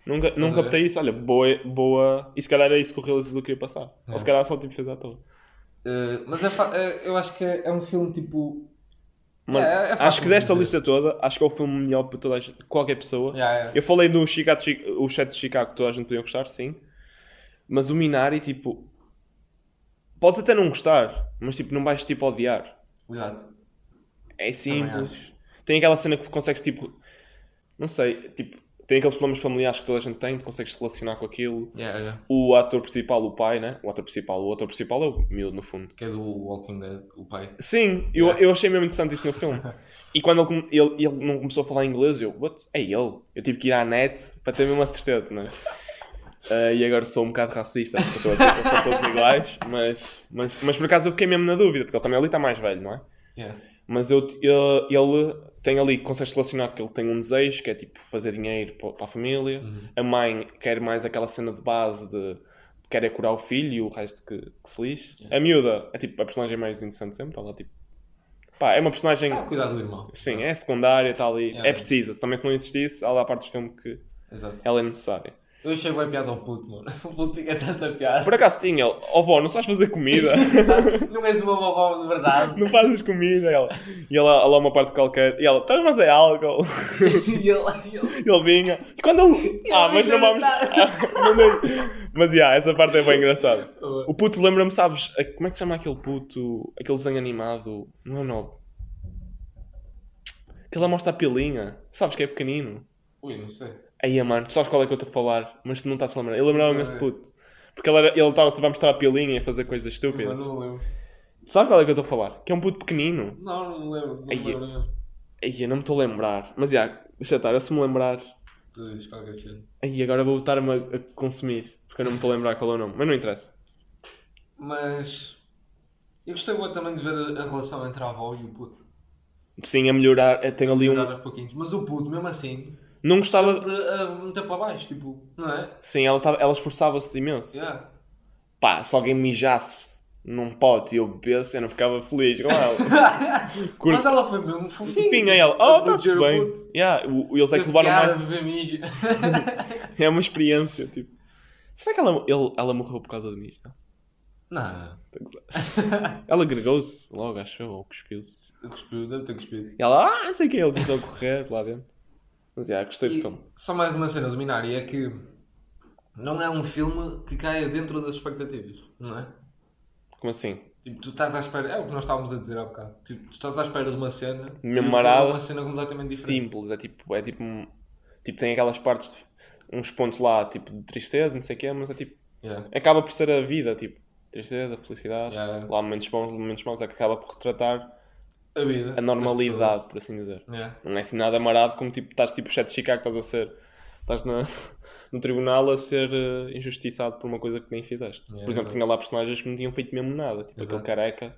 Nunca, não a ver? captei isso. Olha, boa, boa. E se calhar é isso que o realizador queria passar. É. Ou se calhar só tipo fez à toa. Eh, mas é é- eu acho que é, é um filme tipo. Mano, É, é acho que de desta lista toda, acho que é o filme melhor para toda gente, qualquer pessoa. Eu falei no Chicago, Chi- o chat de Chicago que toda a gente podia gostar, sim. Mas o Minari, tipo. Podes até não gostar, mas tipo, não vais tipo odiar. Exato. É simples. Tem aquela cena que consegues tipo. Não sei, tipo. Tem aqueles problemas familiares que toda a gente tem, tu consegues relacionar com aquilo. Yeah, yeah. O ator principal, o pai, né? O ator principal, o ator principal é o miúdo, no fundo. Que é do Walking Dead, o pai. Sim, eu, Yeah. eu achei mesmo interessante isso no filme. E quando ele, ele, ele não começou a falar inglês, eu, what? É ele. Eu tive que ir à net para ter mesmo a certeza, não é? Uh, e agora sou um bocado racista porque estou a dizer que eles são todos iguais, mas, mas, mas por acaso eu fiquei mesmo na dúvida, porque ele também ali está mais velho, não é? Yeah. Mas eu, eu- ele tem ali, consegues relacionar que ele tem um desejo, que é tipo fazer dinheiro pa- para a família. Uhum. A mãe quer mais aquela cena de base de quer é curar o filho e o resto que, que se lixe. Yeah. A miúda é tipo a personagem mais interessante sempre, está lá tipo. Pá, é uma personagem. Está a cuidar do irmão. Sim, é secundária, está ali. Yeah. É precisa. Também se não existisse, há lá a parte do filme que Exato. ela é necessária. Eu achei bem piada ao puto, mano. O puto tinha tanta piada. Por acaso tinha ele, ó vó, não sabes fazer comida? Não és uma vovó de verdade. não fazes comida? Ela. E ela, ela uma parte qualquer. E ela, estás mas é álcool. e ele, ele Ele vinha. E quando ele. Ah, mas não vamos. Dei- mas yeah, essa parte é bem engraçada. O puto lembra-me, sabes? Como é que se chama aquele puto? Aquele desenho animado? Não é novo. Que ele mostra a pilinha. Sabes que é pequenino? Ui, não sei. Aí, mano, tu sabes qual é que eu estou a falar, mas tu não estás a lembrar. Ele lembrava-me Não esse estou a puto. Porque ele estava sempre a mostrar a pilinha e a fazer coisas Mas estúpidas. não me lembro. Sabes qual é que eu estou a falar? Que é um puto pequenino. Não, não me lembro. Não Ai, lembro. Aí, eu não me estou a lembrar. Mas, já, deixa estar, eu se me lembrar... Tu dizes qualquer cena. Aí, agora vou estar-me a, a consumir. Porque eu não me estou a lembrar qual é o nome. Mas não interessa. Mas. Eu gostei muito também de ver a, relação entre a avó e o puto. Sim, a melhorar. eh, Tem ali um... Melhorar pouquinhos. Mas o puto, mesmo assim, Não gostava... sempre a meter para baixo, tipo, não é? Sim, ela, tava... ela esforçava-se imenso. Yeah. Pá, se alguém mijasse num pote e eu bebesse, eu não ficava feliz com ela. Curto. Mas ela foi mesmo fofinha. Fofinha ela. a Oh, está-se bem. Yeah, o- eles é que levaram mais... É uma experiência, tipo... Será que ela, ele- ela morreu por causa de mim? Não. Ela agregou-se logo, acho eu, ou cuspiu-se. cuspiu, deve ter cuspido. E ela, ah, não sei o que, ele começou a correr lá dentro. Mas, yeah, gostei do E filme. só mais uma cena do Minari é que não é um filme que caia dentro das expectativas, não é? Como assim? Tipo, tu estás à espera, é o que nós estávamos a dizer há bocado. Tipo, tu estás à espera de uma cena marada. é uma cena completamente diferente. Simples, é tipo, é tipo... Tipo, tem aquelas partes, de, uns pontos lá, tipo, de tristeza, não sei o que, mas é tipo... Yeah. Acaba por ser a vida, tipo, tristeza, felicidade. Yeah. Lá momentos bons, momentos maus, é que acaba por retratar A vida. a normalidade, por assim dizer. Yeah. Não é assim nada amarado como tipo, estás tipo chefe de Chicago, estás a ser. Estás na, no tribunal a ser eh, injustiçado por uma coisa que nem fizeste. Yeah, por exemplo, exato. tinha lá personagens que não tinham feito mesmo nada. Tipo Exato. aquele careca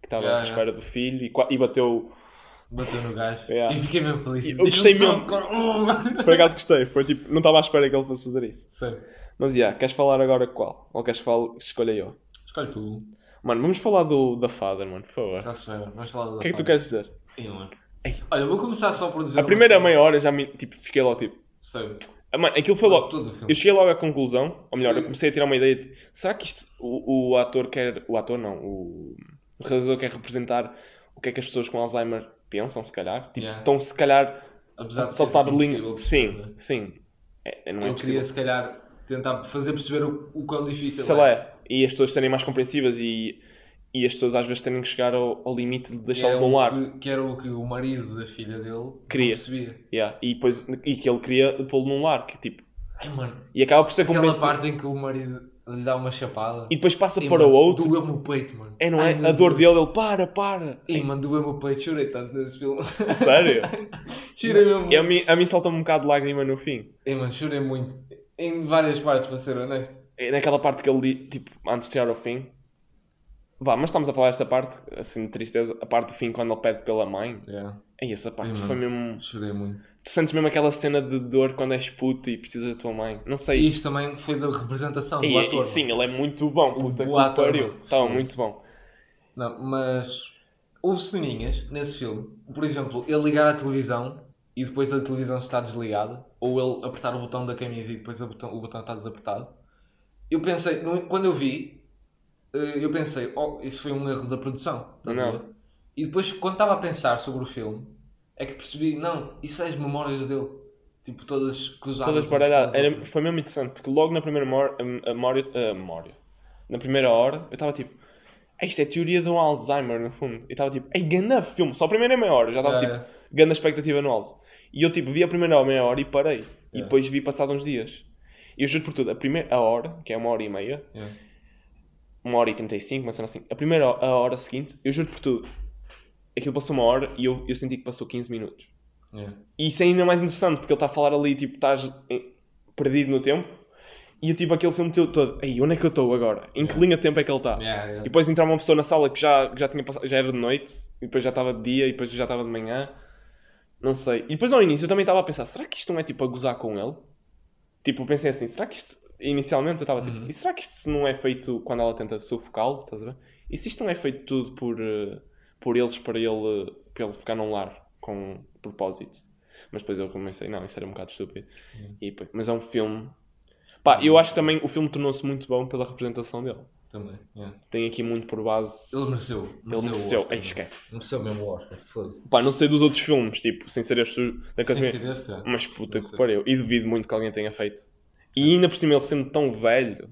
que estava Yeah, à espera do filho e, e bateu. Bateu no gajo. E fiquei mesmo feliz. E eu gostei "Deixa-me mesmo." só agora." Por acaso gostei, foi tipo, não estava à espera que ele fosse fazer isso. Mas já, yeah, queres falar agora qual? Ou queres que fale, escolha eu? Escolhe tu. Mano, vamos falar do da Father, mano, por favor. Está-se bem, vamos falar da O que é que tu queres dizer? Ih, mano. Ei. Olha, vou começar só por dizer. A primeira meia hora já me tipo, fiquei logo tipo. Sério. Ah, Mano, aquilo foi logo. Todo o filme. Eu cheguei logo à conclusão, ou melhor, Foi. eu comecei a tirar uma ideia de será que isto, o, o ator quer. O ator não, o, o realizador quer representar o que é que as pessoas com Alzheimer pensam, se calhar? Tipo, Yeah. estão se calhar Apesar de saltar de língua. Sim, né? sim. É, é- não é Eu possível. queria, se calhar, tentar fazer perceber o, o quão difícil Sei é. lá, é. E as pessoas serem mais compreensivas e, e as pessoas às vezes terem que chegar ao, ao limite de deixá-los Que num era lar. o que, que era o que o marido da filha dele Queria. percebia. Yeah. E, depois, e que ele queria pô-lo num lar, que, tipo, Ai, mano. e acaba por ser Aquela compreensível. parte em que o marido lhe dá uma chapada. E depois passa Ei, para o mano, outro. Doeu-me o peito, mano. É, não é? A dor dele, ele para, para. Ei, mano, doeu-me o peito. Chorei tanto nesse filme. Sério? chorei mesmo. E a mim, a mim solta-me um bocado de lágrima no fim. Ei, mano, chorei muito. Em várias partes, para ser honesto. É naquela parte que ele, tipo, antes de chegar ao fim. Vá, mas estamos a falar desta parte, assim, de tristeza. A parte do fim, quando ele pede pela mãe. Yeah. Essa parte Sim, foi mesmo... Chorei muito. Tu sentes mesmo aquela cena de dor quando és puto e precisas da tua mãe. Não E sei. isto também foi da representação do E, ator. e sim, ele é muito bom. Puta O ator, pariu. Estava Sim. muito bom. Não, mas houve ceninhas nesse filme. Por exemplo, ele ligar à televisão e depois a televisão está desligada, ou ele apertar o botão da camisa e depois a botão- o botão está desapertado. Eu pensei, no- quando eu vi, eh, eu pensei, oh, isso foi um erro da produção. Não. E depois, quando estava a pensar sobre o filme, é que percebi, não, isso é as memórias dele. Tipo, todas cruzadas. Todas baralhadas. Era, foi mesmo interessante, porque logo na primeira memória, na primeira hora, eu estava tipo, "Ei, isto é teoria um Alzheimer, no fundo. E estava tipo, ei, ganda filme, só a primeira meia hora, eu já estava Yeah, tipo, ganda expectativa no alto. E eu tipo, vi a primeira meia hora e parei. E Yeah. depois vi passado uns dias. Eu juro por tudo, a primeira hora, que é uma hora e meia, yeah. uma hora e trinta e cinco, mas assim, a primeira a hora seguinte, eu juro por tudo, aquilo passou uma hora e eu, eu senti que passou 15 minutos. Yeah. E isso é ainda mais interessante, porque ele está a falar ali, tipo, estás em- perdido no tempo. E eu tipo aquele filme teu todo, ei, onde é que eu estou agora? Em que Yeah. linha de tempo é que ele está? Yeah. E depois entrava uma pessoa na sala que já, que já, tinha passado, já era de noite, e depois já estava de dia, e depois já estava de manhã. Não sei. E depois ao início eu também estava a pensar, será que isto não é tipo a gozar com ele? Tipo, pensei assim, será que isto. Inicialmente eu estava tipo, Uhum. e será que isto não é feito quando ela tenta sufocá-lo? Estás a ver? E se isto não é feito tudo por, eh, por eles para ele, para ele ficar num lar com propósito? Mas depois eu comecei, não, isso era um bocado estúpido. Uhum. E mas é um filme. Pá, eu acho que também o filme tornou-se muito bom pela representação dele. Também, yeah. Tem aqui muito por base. Ele mereceu. Ele o mereceu. Oscar, Ei, esquece. Mereceu mesmo o Oscar. Pá, não sei dos outros filmes, tipo, sem ser este da Sem Academia. ser é. Mas puta que pariu. E duvido muito que alguém tenha feito. E ainda por cima ele sendo tão velho.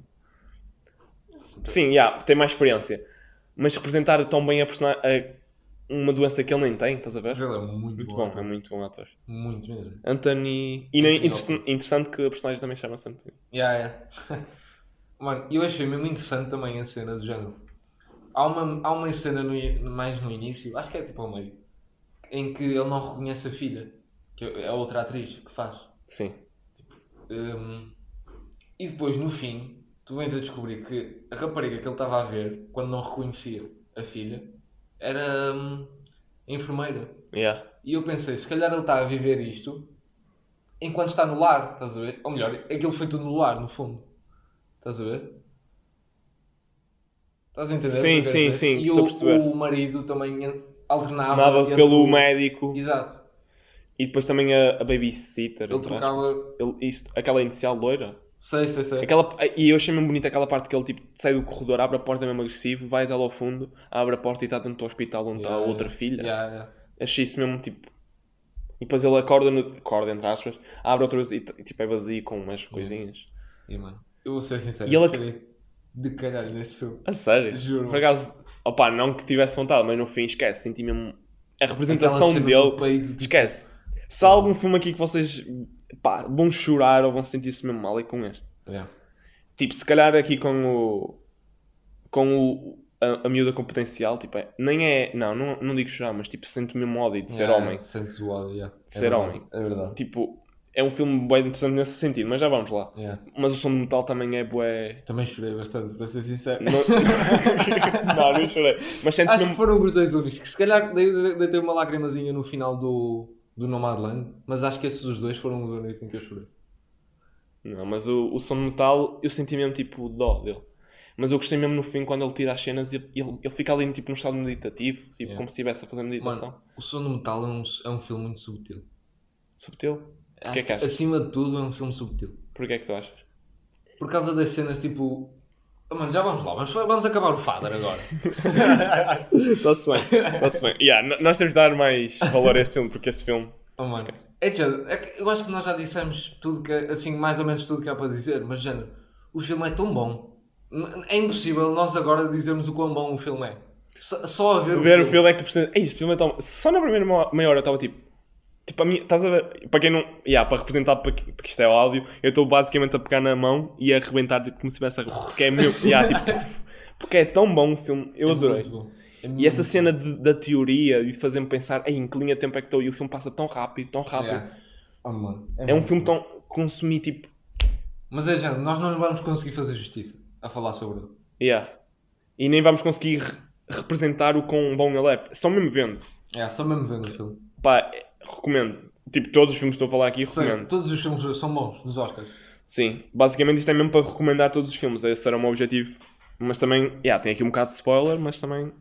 Sim, yeah, tem mais experiência. Mas representar tão bem a persona- a- uma doença que ele nem tem, estás a ver? Ele é muito, Muito bom. bom, é muito bom ator. Muito mesmo. Anthony. E Anthony interessante, interessante que a personagem também chama-se Anthony. Yeah, yeah. Mano, eu achei mesmo interessante também a cena do género. Há uma, há uma cena no mais no início, acho que é tipo ao meio, em que ele não reconhece a filha, que é a outra atriz que faz. Sim. Hum, e depois, no fim, tu vens a descobrir que a rapariga que ele estava a ver, quando não reconhecia a filha, era a enfermeira. Yeah. E eu pensei, se calhar ele está a viver isto enquanto está no lar, estás a ver? Ou melhor, aquilo foi tudo no lar, no fundo. Estás a ver? Estás a entender? Sim, sim, dizer? sim, E o, o marido também alternava. Entre pelo o- médico. Exato. E depois também a, a babysitter. Ele trocava. Ele, isto, aquela inicial loira. Sei, sei, sei. Aquela, e eu achei mesmo bonita aquela parte que ele tipo, sai do corredor, abre a porta mesmo agressivo, vai até lá ao fundo, abre a porta e está dentro do hospital onde está a Yeah, outra yeah. filha. Yeah, yeah. Achei isso mesmo tipo. E depois ele acorda, no, acorda entre aspas, abre outra e, e, tipo é vazio com umas coisinhas. E, mano, eu vou ser sincero, E ele- eu fiquei de caralho neste filme. A sério? Juro. Por acaso, opá, não que tivesse vontade, mas no fim esquece, senti mesmo. A representação dele. peito, tipo, Esquece. Se há algum filme aqui que vocês pá, vão chorar ou vão sentir-se mesmo mal é com este. yeah. Tipo, se calhar aqui com o. com o. a, a miúda com potencial, tipo, é, nem é. Não, não, não digo chorar, mas tipo, sinto mesmo ódio de ser Yeah, homem. Sentes o ódio, yeah. De ser verdade, homem. É verdade. Tipo, é um filme bem interessante nesse sentido, mas já vamos lá. Yeah. Mas o som de metal também é bué. Também chorei bastante, para ser sincero. Não, não, não chorei. Mas Acho que mesmo. foram os dois únicos. Que se calhar dei- dei- deitei uma lagrimazinha no final do, do Nomadland, mas acho que esses os dois foram os únicos em que eu chorei. Não, mas o, o som de metal eu senti mesmo tipo dó dele. Mas eu gostei mesmo no fim quando ele tira as cenas e ele, ele fica ali tipo num estado meditativo, tipo Yeah. como se estivesse a fazer meditação. Mano, o Som do Metal é um, é um filme muito subtil. Subtil. Acho que é que achas? acima de tudo, é um filme subtil. Porquê é que tu achas? Por causa das cenas tipo. Oh, mano, já vamos lá, vamos, vamos acabar o Father agora. Está-se bem, está-se bem. Yeah, nós temos de dar mais valor a este filme, porque este filme. Oh, mano. É, género, é eu acho que nós já dissemos tudo que, assim, mais ou menos tudo que há para dizer, mas género, o filme é tão bom. É impossível nós agora dizermos o quão bom o filme é. Só, só a ver, Ver o filme é que tu precisas. Ei, este filme é tão. Só na primeira meia hora eu estava tipo. Tipo, a minha. Estás a ver? Para quem não. Yeah, para representar, porque isto é áudio, eu estou basicamente a pegar na mão e a arrebentar tipo, como se tivesse a. Porque é meu. Yeah, tipo, porque é tão bom o filme. Eu É adorei. muito bom. É E essa cena de- da teoria e de fazer-me pensar, em que linha de tempo é que estou? E o filme passa tão rápido, tão rápido. Yeah. Oh, mano, É um filme bom. tão. consumi tipo. Mas é género, nós não vamos conseguir fazer justiça a falar sobre ele. Yeah. E nem vamos conseguir re- representar o quão bom ele é. Só mesmo vendo. É, só mesmo vendo o filme. Pá, é- recomendo. Tipo, todos os filmes que estou a falar aqui, Sim, recomendo. todos os filmes são bons, nos Oscars. Sim, basicamente isto é mesmo para recomendar todos os filmes. Esse era o meu objetivo. Mas também, yeah, tem aqui um bocado de spoiler, mas também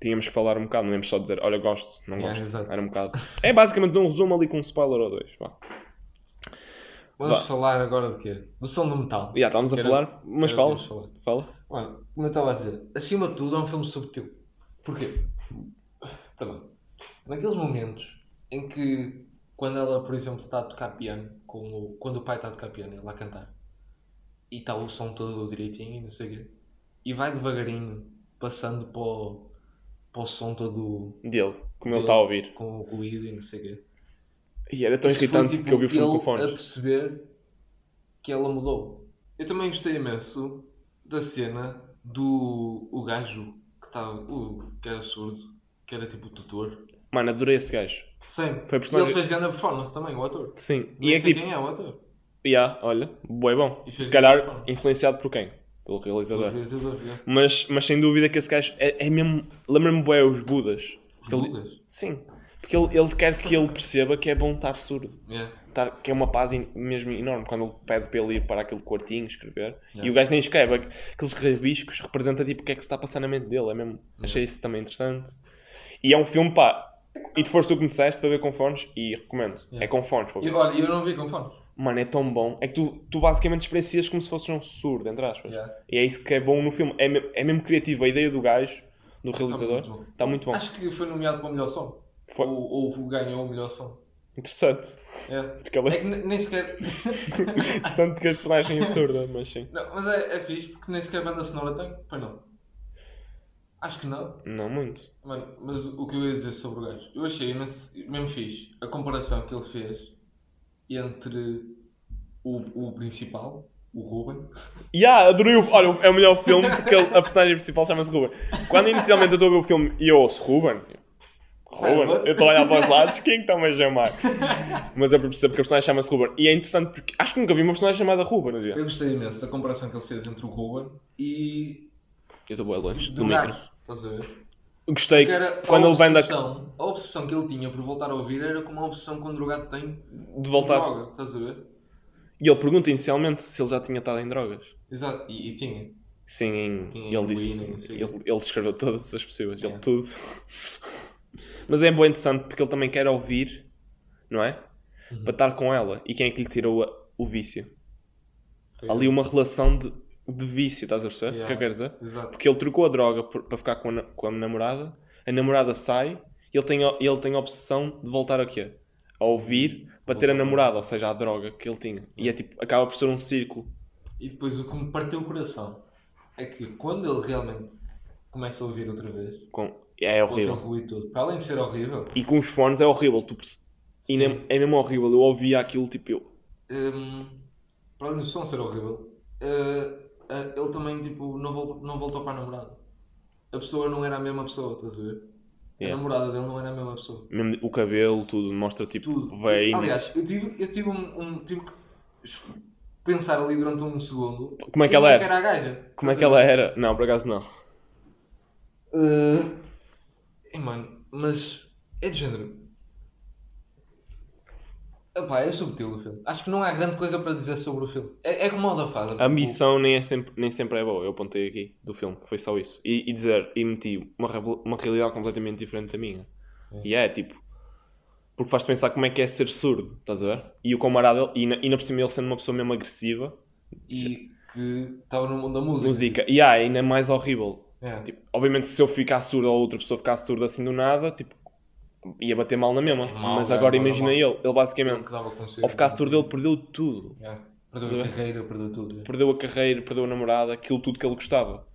tínhamos que falar um bocado. Não íamos só dizer, olha, gosto, não Yeah, gosto. exato. Era um bocado. É basicamente um resumo ali com um spoiler ou dois. Vá. Vamos Vá. falar agora de quê? Do som do metal. Já estávamos a Era- falar, mas fala. falar. Fala. Mano, como eu estava a dizer, acima de tudo é um filme subtil. Porquê? Perdão. Naqueles momentos em que, quando ela, por exemplo, está a tocar piano, quando o pai está a tocar piano, ela a cantar, e está o som todo direitinho e não sei o quê, e vai devagarinho passando para o, para o som todo Dele, como ele Dele. está a ouvir. com o ruído e não sei o quê. E era tão Isso foi, irritante tipo, que eu vi o filme ele com fones. a perceber que ela mudou. Eu também gostei imenso da cena do o gajo que estava, o que era surdo, que era tipo o tutor. Mano, adorei esse gajo. Sim, Foi personagem- ele fez grande performance também, o ator. Sim, Nem e é sei tipo, quem é o ator. Yeah, olha, bué bom. Se calhar influenciado por quem? Pelo realizador. realizador, yeah. Mas, mas sem dúvida que esse gajo é, é mesmo. Lembra-me bué os Budas. Os ele- Budas. Sim. Porque ele, ele quer que ele perceba que é bom estar surdo. Yeah. Estar- que é uma paz in- mesmo enorme. Quando ele pede para ele ir para aquele quartinho escrever. Yeah. E o gajo nem escreve. Aqueles rabiscos representam tipo o que é que se está a passar na mente dele. É mesmo, Achei isso também interessante. E é um filme, pá. E tu foste tu que me disseste para ver com fones e recomendo. Yeah. É com fones, pá. E, olha, eu não vi com fone. Mano, é tão bom. É que tu, tu basicamente experiencias como se fosses um surdo, entre aspas. Yeah. E é isso que é bom no filme. É, me- é mesmo criativo. A ideia do gajo, do Tá realizador, muito bom. está muito bom. Acho que foi nomeado para o melhor som. Foi Ou, ou ganhou o melhor som. interessante. Yeah. Porque ele É que ne- nem sequer. interessante porque a personagem é surda, mas sim. não, mas é, é fixe porque nem sequer banda sonora tem. Pois não. Acho que não. Não muito. Mano, mas o que eu ia dizer sobre o gajo? Eu achei imenso- mesmo fixe a comparação que ele fez entre o, o principal, o Ruben. Yeah, adorei o... Olha, é o melhor filme porque ele- a personagem principal chama-se Ruben. Quando inicialmente eu estou a ver o filme e eu ouço Ruben, Ruben, eu estou a olhar para os lados, quem é que está-me a chamar? Mas eu percebo que a personagem chama-se Ruben. E é interessante porque acho que nunca vi uma personagem chamada Ruben. no dia. Eu gostei imenso da comparação que ele fez entre o Ruben e Eu estou bem longe do do micro. Estás a ver? Gostei era quando a ele vem da... obsessão, a obsessão que ele tinha por voltar a ouvir era como a obsessão que um drogado tem de voltar. droga, estás a ver? E ele pergunta inicialmente se ele já tinha estado em drogas. Exato, e, e tinha. Sim, em- Tinha ele disse. Ele, ele escreveu todas as possíveis, ele Yeah. tudo. Mas é bem interessante porque ele também quer ouvir, não é? Uhum. Para estar com ela. E quem é que lhe tirou a- o vício? Foi Ali uma relação de, de vício, estás a perceber? O que Yeah. eu quero dizer? Exato. Porque ele trocou a droga por- para ficar com a, com a namorada, a namorada sai e ele tem, a- ele tem a obsessão de voltar a quê? A ouvir para ter a namorada, ou seja, a droga que ele tinha. E é tipo, acaba por ser um círculo. E depois o que me partiu o coração é que quando ele realmente começa a ouvir outra vez, Com, é horrível. todo, para além de ser horrível, E com os fones é horrível. Tu e nem- é mesmo horrível. Eu ouvia aquilo tipo eu. hum, para além do som ser horrível, eh, eh, ele também tipo, não, vol- não voltou para a namorada. A pessoa não era a mesma pessoa, estás a ver? A Yeah. namorada dele não era a mesma pessoa. O cabelo, tudo, mostra tipo Tudo. veins. Aliás, eu tive, eu tive um, um- tive que pensar ali durante um segundo. Como é que ela era? era a gaja. Como é que a ela era? Não, por acaso não. Uh, eh, mano, mas é de género. Epá, é subtil o filme. Acho que não há grande coisa para dizer sobre o filme. É, é como o da fada. A tipo, ambição nem, é sempre, nem sempre é boa. Eu apontei aqui do filme. Foi só isso. E, e dizer, e meti uma, uma realidade completamente diferente da minha. É. E é tipo. Porque faz-te pensar como é que é ser surdo, estás a ver? E o camarada, e na, e na por cima ele sendo uma pessoa mesmo agressiva, E que estava no mundo da música. música, e ah, ainda é mais horrível. É. Tipo, obviamente, se eu ficar surdo ou outra pessoa ficar surda assim do nada, tipo, ia bater mal na mesma. Mal, Mas agora é imagina ele, ele basicamente, ao ficar surdo, ele perdeu tudo. É. Perdeu a carreira, perdeu tudo. é. Perdeu a carreira, perdeu a namorada, aquilo tudo que ele gostava.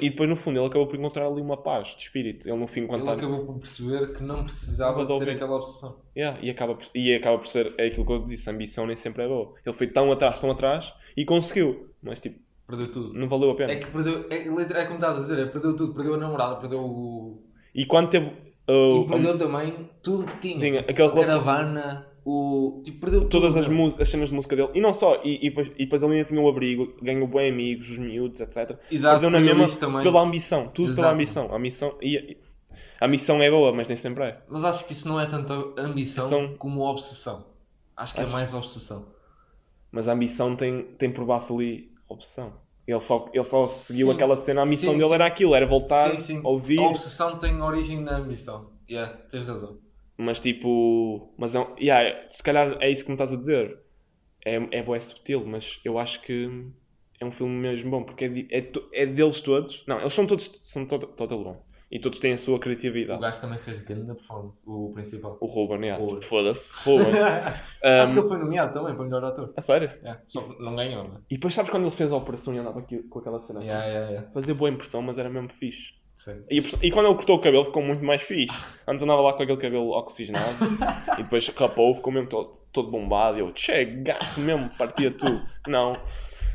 E depois, no fundo, ele acabou por encontrar ali uma paz de espírito. Ele, no fim, quando Ele acabou por perceber que não precisava de ter aquela obsessão. Yeah, e, acaba por, e acaba por ser é aquilo que eu disse: a ambição nem sempre é boa. Ele foi tão atrás, tão atrás e conseguiu, mas tipo, Perdeu tudo. não valeu a pena. É que perdeu, é, é como estás a dizer, é, perdeu tudo, perdeu a namorada, perdeu o. E quando teve. E perdeu também tudo que tinha. Tinha, aquela a relação- caravana, o. Tipo, perdeu todas tudo, as, mu- as cenas de música dele, e não só, e, e, depois, e depois ele ainda tinha o abrigo, ganhou bem amigos, os miúdos, etc. Exato, Perdeu na mesma também. pela ambição, tudo pela Exato. ambição. A ambição, e, e- a missão é boa, mas nem sempre é. Mas acho que isso não é tanto ambição São- como obsessão. Acho que Acho- é mais obsessão. Mas a ambição tem, tem por base ali opção. Ele só, ele só seguiu Sim. aquela cena, a missão Sim, dele sim. era aquilo, era voltar, sim, sim. ouvir, A obsessão tem origem na ambição. Yeah, tens razão. mas tipo. Mas é, yeah, se calhar é isso que me estás a dizer. É, é bué subtil, mas eu acho que é um filme mesmo bom, porque é, di- é, é deles todos. Não, eles são todos são todo, todo bom. E todos têm a sua O criatividade. gajo também fez grande performance, o principal. O Ruben, yeah, Ruben. tipo, foda-se. Ruben. Acho que Um, ele foi nomeado também para melhor ator. a sério? Yeah, Só que não ganhou, né? E depois sabes quando ele fez a operação e andava aqui, com aquela cena? Yeah, yeah, yeah. Fazia boa impressão, mas era mesmo fixe. Sério. E, e quando ele cortou o cabelo ficou muito mais fixe. Antes andava lá com aquele cabelo oxigenado e depois rapou, ficou mesmo todo, todo bombado. E eu, che, gato mesmo, partia tudo. Não,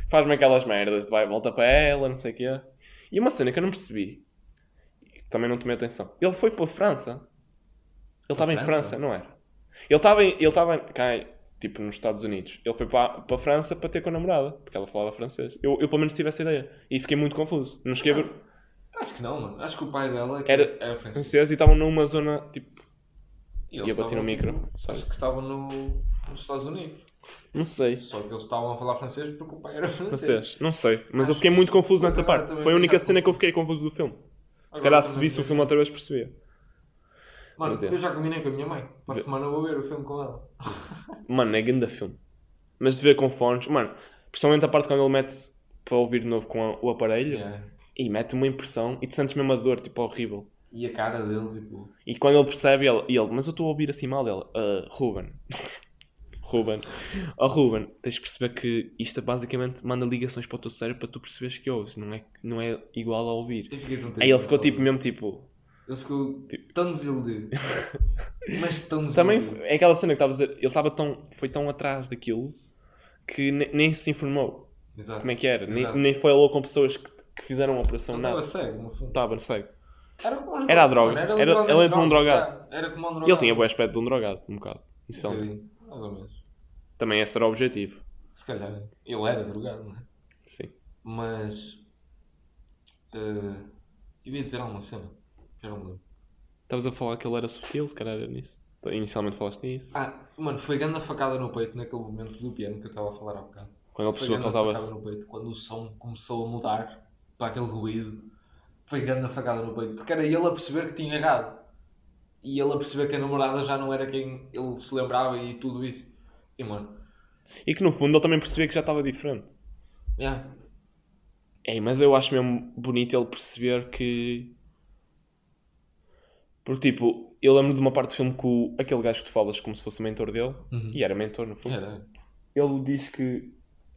faz-me aquelas merdas, vai, volta para ela, não sei o quê. E uma cena que eu não percebi, também não tomei atenção. Ele foi para a França. Ele estava em França? Não era? Ele estava em. Ele estava. Cá, tipo, nos Estados Unidos. Ele foi para, para a França para ter com a namorada, porque ela falava francês. Eu, eu pelo menos tive essa ideia. E fiquei muito confuso. Não cheguei a ver Acho que não, mano. Acho que o pai dela é Era- era francês. francês e estavam numa zona, tipo, E eu bati no micro, tipo, sabe? Acho que estavam no, nos Estados Unidos. Não sei. Só que eles estavam a falar francês porque o pai era francês. Francês. Não sei. Mas Acho eu fiquei que muito confuso nessa parte. Foi a única cena que eu fiquei confuso do filme. Se calhar se visse o me filme outra vez percebia. Mano, Mas é. eu já combinei com a minha mãe. Para a semana vou ver o filme com ela. Mano, é grande filme. Mas de ver com fones, mano, principalmente a parte quando ele mete para ouvir de novo com a- o aparelho Yeah. e mete uma impressão e tu sentes mesmo a dor, tipo, horrível. E a cara dele, tipo. E quando ele percebe, ele, e ele mas eu estou a ouvir assim mal dele. "Ah, Ruben. Ruben. Oh, Ruben, tens de perceber que isto basicamente manda ligações para o teu cérebro para tu perceberes que ouves, não é, não é igual a ouvir. Aí ele ficou tipo, mesmo tipo. Ele ficou Tipo- tão desiludido. Mas tão desiludido. Também é aquela cena que estava a dizer, ele estava tão, foi tão atrás daquilo que ne- nem se informou Exato. como é que era, nem, nem foi alô com pessoas que, que fizeram a operação, Ele nada. estava cego, no fundo. Estava, não sei. Era como Era a droga. mano, Era- literalmente ele entrou um droga. drogado. Era como um drogado. ele tinha o aspecto de um drogado, um bocado. Isso Um é um- Mais ou menos. Também esse era o objetivo. Se calhar. Ele era drogado, não é? Sim. Mas. eh, eu ia dizer alguma cena. Já não me lembro. Estavas a falar que ele era sutil, se calhar era nisso. Inicialmente falaste nisso. Ah, mano, foi grande a facada no peito naquele momento do piano que eu estava a falar há bocado. Quando ele Foi percebeu que ele estava. no peito. Quando o som começou a mudar para aquele ruído, foi grande a facada no peito. Porque era ele a perceber que tinha errado. E ele a perceber que a namorada já não era quem ele se lembrava e tudo isso. E E que no fundo ele também percebia que já estava diferente. yeah. Ei, mas eu acho mesmo bonito ele perceber que. Porque tipo, eu lembro de uma parte do filme o... aquele gajo que tu falas como se fosse o mentor dele, Uhum. e era mentor no fundo, Era. ele diz que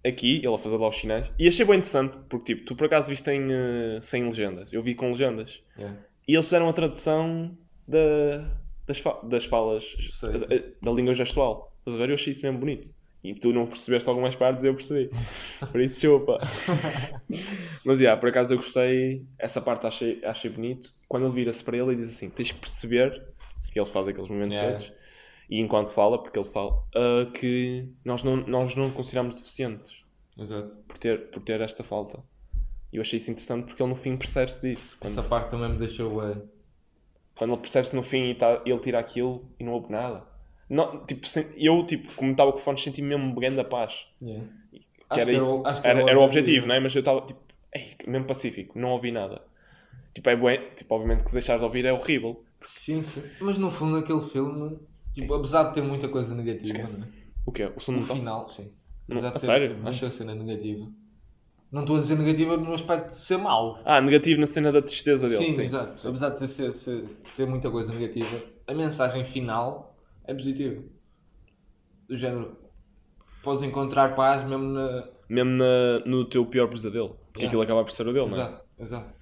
aqui, ele a fazer lá os sinais, e achei bem interessante, porque tipo, tu por acaso viste em, eh, sem legendas, eu vi com legendas, Yeah. e eles fizeram a tradução da, das, fa- das falas, Sei, da, sei. da língua gestual. Estás a ver? Eu achei isso mesmo bonito. E tu não percebeste algumas partes, eu percebi. Por isso, chupa. Mas, yeah, por acaso eu gostei. Essa parte achei, achei bonito. Quando ele vira-se para ele e diz assim: tens que perceber, que ele faz aqueles momentos Yeah. todos, e enquanto fala, porque ele fala, ah, que nós não, nós não consideramos deficientes Exato. por ter, por ter esta falta. E eu achei isso interessante porque ele no fim percebe-se disso. Quando, Essa parte também me deixou. eh, quando ele percebe-se no fim e tá, ele tira aquilo e não houve nada. Não, tipo, eu, tipo, como estava com o fone, senti mesmo grande a paz. yeah. Que era, que isso. o- acho que era, era o objetivo, não é? Mas eu estava, tipo, ei, mesmo pacífico, não ouvi nada. Tipo, é bué, tipo, obviamente que se deixares de ouvir é horrível. Sim, sim. Mas no fundo, aquele filme, tipo, apesar de ter muita coisa negativa, né? O quê? O som no não tá? final, sim. Não- Apesar a de ter sério? muita cena negativa. Não estou a dizer negativa no aspecto de ser mau. Ah, negativo na cena da tristeza dele, Sim, sim. exato. Apesar de ser, ser- ter muita coisa negativa, a mensagem final é positiva. Do género, podes encontrar paz mesmo na. Mesmo na- no teu pior pesadelo. Porque Yeah. aquilo acaba por ser o dele, não é? Exato, exato.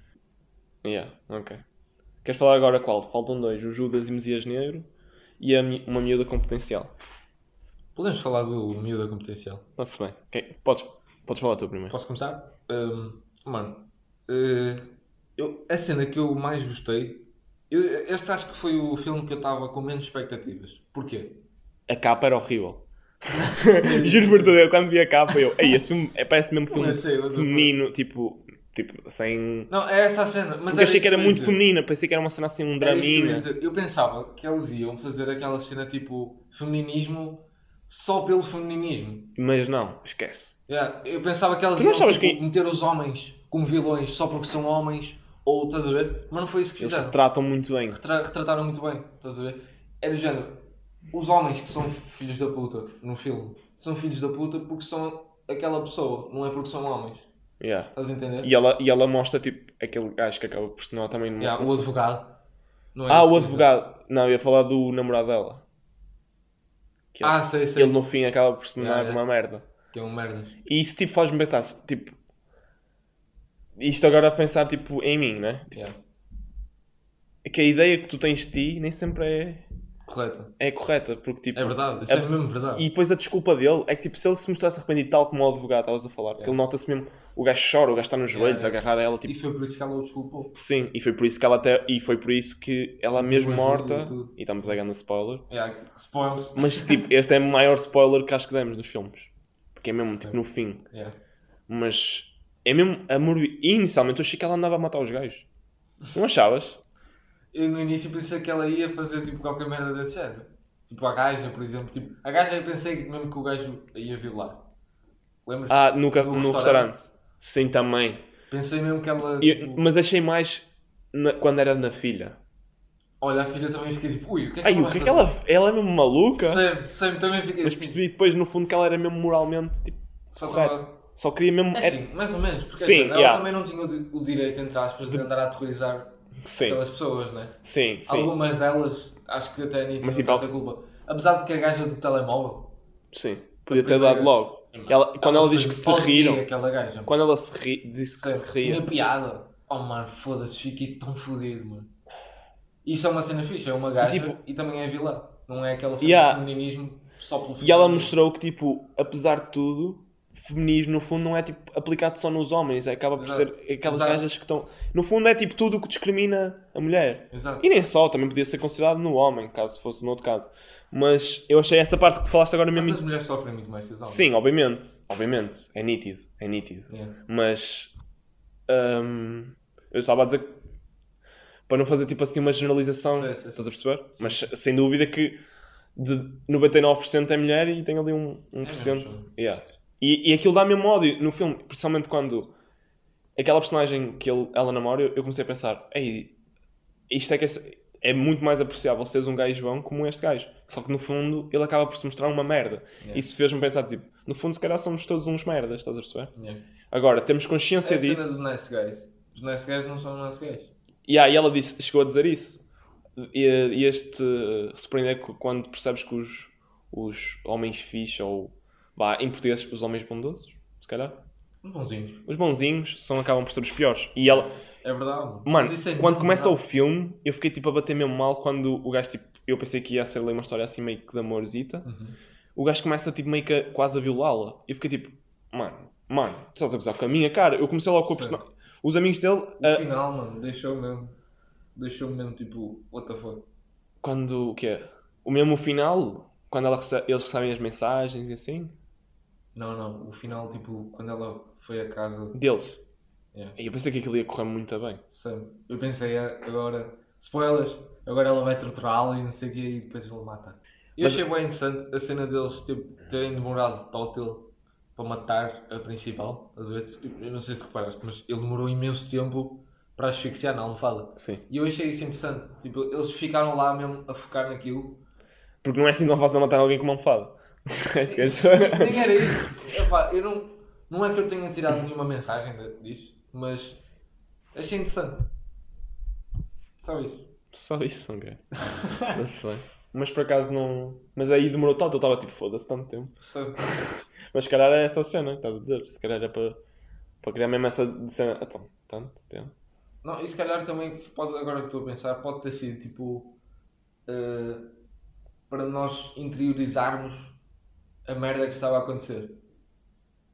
Yeah, ok. Queres falar agora qual? Faltam dois: o Judas e Messias Negro e a, mi- uma miúda com potencial. Podemos falar do miúda com potencial. Está-se bem. Quem- Podes, podes falar tu primeiro. Posso começar? Hum, mano, eh, eu, a cena que eu mais gostei. Eu- este acho que foi o filme que eu estava com menos expectativas. Porquê? A capa era horrível. Juro por tudo, eu quando vi a capa, eu. Ei, este filme é, parece mesmo filme Eu sei, feminino, tipo. Tipo, sem. Não, é essa a cena. Mas Porque achei que era muito dizer. feminina, pensei que era uma cena assim, um draminha. Eu pensava que eles iam fazer aquela cena tipo feminismo só pelo feminismo. Mas não, esquece. Yeah, Eu pensava que não iam tipo, que- meter os homens como vilões só porque são homens, ou estás a ver? Mas não foi isso que Eles fizeram. retratam muito bem. Retra- retrataram muito bem, estás a ver? Era o género. Os homens que são filhos da puta no filme são filhos da puta porque são aquela pessoa, não é porque são homens. Yeah. Estás a entender? E ela, e ela mostra, tipo, aquele gajo que acaba por tornar também. Yeah, o advogado. É ah, o advogado. Não, eu ia falar do namorado dela. Que Ah, ele, sei, sei. ele no fim acaba por se tornar Yeah, uma merda. Que é um merdas. E isso tipo faz-me pensar, tipo. Isto agora a pensar tipo em mim, né? Yeah. É que a ideia que tu tens de ti nem sempre é. Correta. é correta, porque tipo. É verdade, isso é é, mesmo verdade. E depois a desculpa dele é que tipo, se ele se mostrasse arrependido tal como o advogado estavas a falar, porque Yeah. ele nota-se mesmo, o gajo chora, o gajo está nos joelhos Yeah, a agarrar ela, tipo, E foi por isso que ela o desculpou. sim, e foi por isso que ela até, e foi por isso que ela mesmo ajuda morta, e e estamos a dar grande spoiler, Yeah, spoilers. mas tipo, este é o maior spoiler que acho que demos dos filmes, porque é mesmo tipo no fim, mas é mesmo amor, inicialmente eu achei que ela andava a matar os gajos, não achavas? Eu no início pensei que ela ia fazer tipo qualquer merda desse género. Tipo a gaja, por exemplo. Tipo, a gaja eu pensei que mesmo que o gajo ia violar. Lembras? Ah, no, No no restaurante. sim também, Pensei mesmo que ela. E- tipo, mas achei mais na- quando era na filha. Olha, a filha também fiquei tipo, ui, o que é que Ai, ela o que é que ela. Ela é mesmo maluca? Sempre, sempre também fiquei Mas assim. percebi depois no fundo que ela era mesmo moralmente tipo, Só correto. Só queria mesmo. É era- assim, mais ou menos. Porque Sim, ela yeah. também não tinha o, di- o direito, entre aspas, de andar a aterrorizar Sim, aquelas pessoas, né? sim, sim. Algumas delas, acho que até nem tinham tipo, tanta culpa. Apesar de que a gaja do telemóvel. Sim. Podia ter dado logo. Ela- quando ela diz foi que se riram. Gaja. Quando ela se ri, disse que Sempre. se ria. Tinha piada. Oh mano, foda-se, fiquei tão fodido, mano. Isso é uma cena fixe, é uma gaja Tipo- e também é vilã. Não é aquela cena Yeah. de feminismo só pelo E ela feminismo. mostrou que, tipo, apesar de tudo, feminismo no fundo não é tipo aplicado só nos homens, é, acaba por Exato. ser aquelas Exato. gajas que estão. No fundo é tipo tudo o que discrimina a mulher. Exato. E nem só, também podia ser considerado no homem, caso fosse no outro caso. Mas eu achei essa parte que tu falaste agora mesmo. Mas as mulheres sofrem muito mais que os homens. Sim, obviamente, obviamente, é nítido, é nítido. Yeah. Mas hum, eu estava a dizer que, para não fazer tipo assim uma generalização, Sim, sim, sim. estás a perceber? Sim. Mas sem dúvida que de 99% é mulher e tem ali um, 1%. É yeah. E, e aquilo dá mesmo ódio no filme, principalmente quando aquela personagem que ele, ela namora, eu eu comecei a pensar, ei, isto é que é, é muito mais apreciável seres um gajo bom como este gajo. Só que no fundo ele acaba por se mostrar uma merda. Yeah. Isso fez-me pensar, tipo, no fundo se calhar somos todos uns merdas, estás a perceber? Yeah. Agora, temos É consciência a cena disso. dos nice guys. Os nice guys não são nice guys. E aí ela disse, chegou a dizer isso. E, e este uh, surpreender quando percebes que os, os homens fixos, ou vá, em português, os homens bondosos, se calhar, Os bonzinhos. os bonzinhos são, acabam por ser os piores. E ela, É verdade. mano, é quando começa o verdade. filme, eu fiquei tipo a bater mesmo mal quando o gajo, tipo, eu pensei que ia ser ali uma história assim meio que de amorzita. Uhum. O gajo começa tipo meio que a- quase a violá-la. E eu fiquei tipo, mano, mano, tu estás a gozar com a minha cara. Eu comecei logo com a personagem. Os amigos dele, O uh, final, mano, deixou mesmo. Deixou-me mesmo tipo, what the fuck. quando o quê? O mesmo final, quando ela recebe- eles recebem as mensagens e assim, Não, não, o final, tipo, quando ela foi a casa. deles. Yeah. E eu pensei que aquilo ia correr muito bem. Sempre. Eu pensei, ah, agora. Spoilers! Agora ela vai torturá-lo e não sei o quê e depois vou matar. Eu Mas- achei bem interessante a cena deles tipo, terem demorado tótil para matar a principal. Às vezes, tipo, eu não sei se reparaste, mas ele demorou imenso tempo para asfixiar na almofada. Sim. E eu achei isso interessante. Tipo, eles ficaram lá mesmo a focar naquilo. Porque não é assim tão fácil de matar alguém com uma almofada. Sim, sim, era isso. Epá, eu não, não é que eu tenha tirado nenhuma mensagem disso, mas achei interessante. Só isso. Só isso, ok. Não sei. Mas por acaso não. Mas aí demorou tanto, eu estava tipo, foda-se tanto tempo. Só- Mas se calhar é essa cena estás a dizer. Se calhar é para, para criar mesmo essa cena. Então, tanto tempo. Não, e se calhar também pode, agora que estou a pensar, pode ter sido tipo eh, para nós interiorizarmos a merda que estava a acontecer.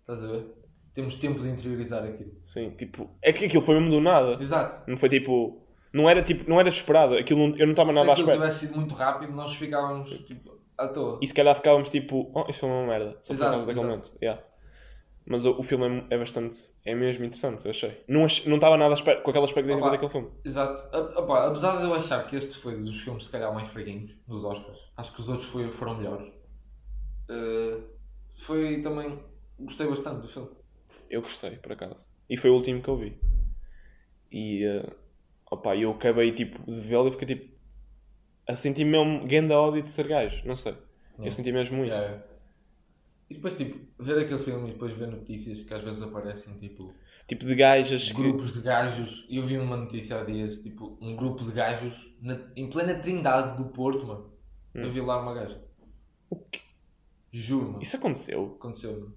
Estás a ver? Temos tempo de interiorizar aquilo. Sim, tipo. É que aquilo foi mesmo do nada. Exato. Não foi tipo. Não era tipo. Não era esperado. Aquilo não- eu não estava Se nada à aquilo espera. tivesse sido muito rápido, nós ficávamos tipo, à toa. E se calhar ficávamos tipo, oh, isto foi uma merda. Só por Exato, causa daquele exato. momento. Yeah. Mas o, o filme é, é bastante. É mesmo interessante, eu achei. Não, ach- não estava nada à espera- com aquela expectativa Opa. daquele filme. Exato. A- apesar de eu achar que este foi dos filmes se calhar mais fraquinhos dos Oscars, acho que os outros foi- foram melhores. Eh, foi também. Gostei bastante do filme. Eu gostei, por acaso. E foi o último que eu vi. E. Uh, opa, eu acabei tipo de vê-lo e fiquei tipo. A sentir mesmo grande ódio de ser gajo. Não sei. Eu Yeah. senti mesmo isso. Yeah. E depois, tipo, ver aquele filme e depois ver notícias que às vezes aparecem, tipo, Tipo de gajas que. grupos de gajos. E eu vi uma notícia há dias, tipo, um grupo de gajos na- em plena Trindade do Porto, mano, Hum. violar uma gaja. O quê? Juro, mano. Isso aconteceu. Aconteceu, mano.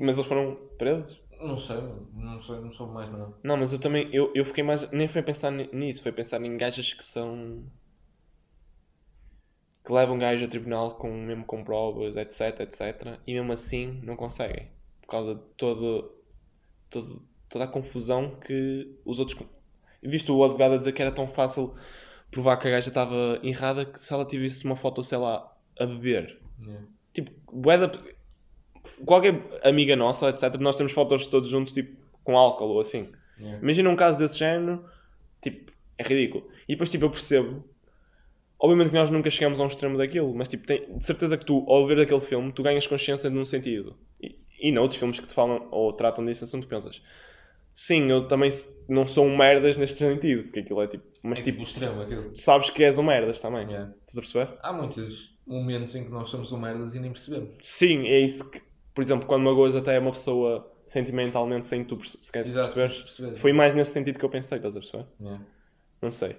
Mas eles foram presos? Não sei, mano. Não sei, não soube mais nada. Não, mas eu também. Eu, eu fiquei mais. Nem foi pensar ni- nisso, foi pensar em gajas que são. que leva um gajo a tribunal com, mesmo com provas, etc, etc, e mesmo assim não conseguem. Por causa de todo, todo, toda a confusão que os outros. Visto o advogado a dizer que era tão fácil provar que a gaja estava errada que se ela tivesse uma foto, sei lá, a beber. Yeah. Tipo, bué da- qualquer amiga nossa, etc, nós temos fotos todos juntos, tipo, com álcool ou assim. Yeah. Imagina um caso desse género, tipo, é ridículo. E depois, tipo, eu percebo. Obviamente que nós nunca chegamos a um extremo daquilo, mas, tipo, tem, de certeza que tu, ao ver aquele filme, tu ganhas consciência num sentido. E, e noutros filmes que te falam ou tratam desse assunto, pensas, sim, eu também não sou um merdas neste sentido, porque aquilo é tipo. Mas, É tipo, tipo o extremo, aquilo. tu sabes que és um merdas também. Yeah. Estás a perceber? Há muitos momentos em que nós somos um merdas e nem percebemos. Sim, é isso que, por exemplo, quando magoas até é uma pessoa sentimentalmente sem tu perce- se queres Exato, perceber. sem perceber. Foi mais nesse sentido que eu pensei, estás a perceber? Yeah. Não sei.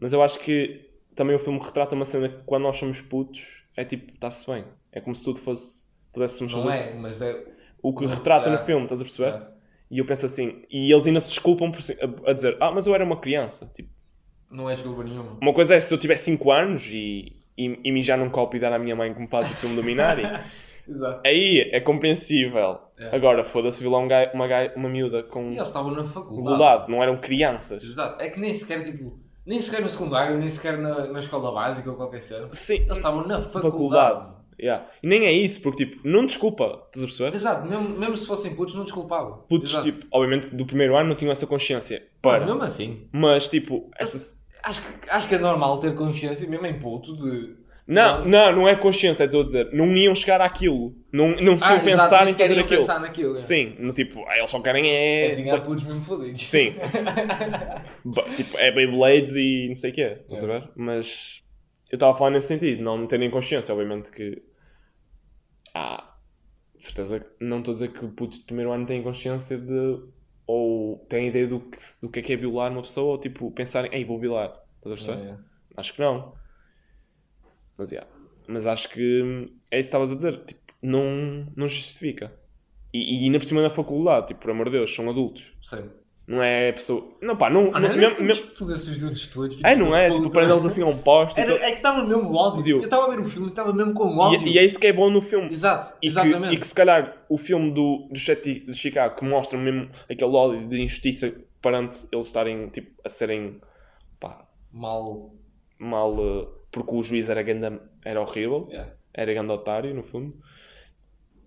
Mas eu acho que também o filme retrata uma cena que quando nós somos putos é tipo, está-se bem. É como se tudo fosse. Pudéssemos Não fazer é, mas é. o que retrata yeah. no filme, estás a perceber? Yeah. E eu penso assim, e eles ainda se desculpam por, a, a dizer, ah, mas eu era uma criança. Tipo, Não é desculpa nenhuma. uma coisa é se eu tiver 5 anos e, e, e mijar num copo e dar à minha mãe como faz o filme do Minari. Exato. Aí é compreensível. É. Agora, foda-se, viu lá um gai- uma, gai- uma miúda com E eles estavam na faculdade. mudado, não eram crianças. Exato. É que nem sequer, tipo, nem sequer no secundário, nem sequer na, na escola básica ou qualquer cena. Sim, Eles estavam na faculdade. faculdade. Yeah. E nem é isso, porque tipo, não desculpa, estás a perceber? Exato, mesmo, mesmo se fossem putos, não desculpavam. Putos, Exato. tipo, obviamente do primeiro ano não tinham essa consciência. Mas Para. mesmo assim, Mas tipo, essas... acho que, acho que é normal ter consciência, mesmo em puto, de. Não, não, não é consciência, é a dizer. Não iam chegar àquilo. Não, não se Ah, iam pensar em fazer aquilo. pensar naquilo. é. Sim, no tipo, ah, eles só querem é. Assim, há putos mesmo fodidos. Sim. Tipo, é Beyblades e não sei o quê, estás a É. ver? Mas eu estava a falar nesse sentido, não terem consciência, obviamente que. Ah, de certeza não estou a dizer que putos de primeiro ano têm consciência de. Ou têm ideia do que, do que é que é violar uma pessoa, ou tipo, pensarem, ei, vou violar, estás a perceber? Acho que não. Mas, yeah. Mas acho que hum, é isso que estavas a dizer, tipo, não, não justifica. E, e ainda por cima na faculdade, tipo, por amor de Deus, são adultos. Sei. Não é pessoa. Não, pá, não. Ah, não, não, mesmo- não, mesmo- Foda-se os dedos todos. É, não é? Tipo, prendê-los assim a um poste. Era, é que estava mesmo o áudio. Ódio. Eu estava a ver o filme estava mesmo com o áudio. E, e é isso que é bom no filme. Exato, E que, exatamente. e que se calhar o filme do, do Sete de Chicago que mostra mesmo aquele ódio de injustiça perante eles estarem tipo, a serem pá, Mal. mal. eh, porque o juiz era, ganda, era horrível, Yeah. era grande otário no fundo.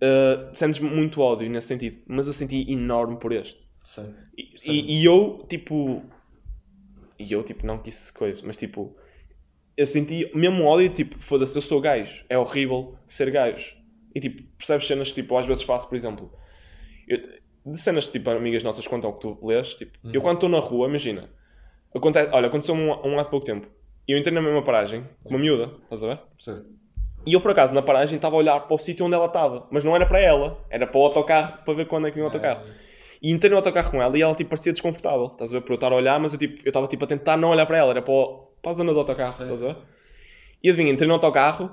Eh, sentes muito ódio nesse sentido, mas eu senti enorme por este. Sei. E, Sim. e, e eu, tipo. E eu, tipo, não quis coisa, mas tipo. Eu senti mesmo ódio, tipo, foda-se, eu sou gajo. É horrível ser gajo. E tipo, percebes cenas que, tipo, às vezes faço, por exemplo. eu- de cenas que, tipo, amigas nossas contam o que tu lês, tipo, eu Uhum. quando estou na rua, imagina. Acontece, olha, aconteceu um, um há pouco tempo. E eu entrei na mesma paragem, com uma miúda, estás a ver? Sei. E eu, por acaso, na paragem, estava a olhar para o sítio onde ela estava. Mas não era para ela, era para o autocarro, para ver quando é que vinha o autocarro. E entrei no autocarro com ela e ela tipo, parecia desconfortável. Estás a ver? Por eu estar a olhar, mas eu tipo, eu estava tipo, a tentar não olhar para ela, era para, o- para a zona do autocarro. Estás a ver? E adivinha, entrei no autocarro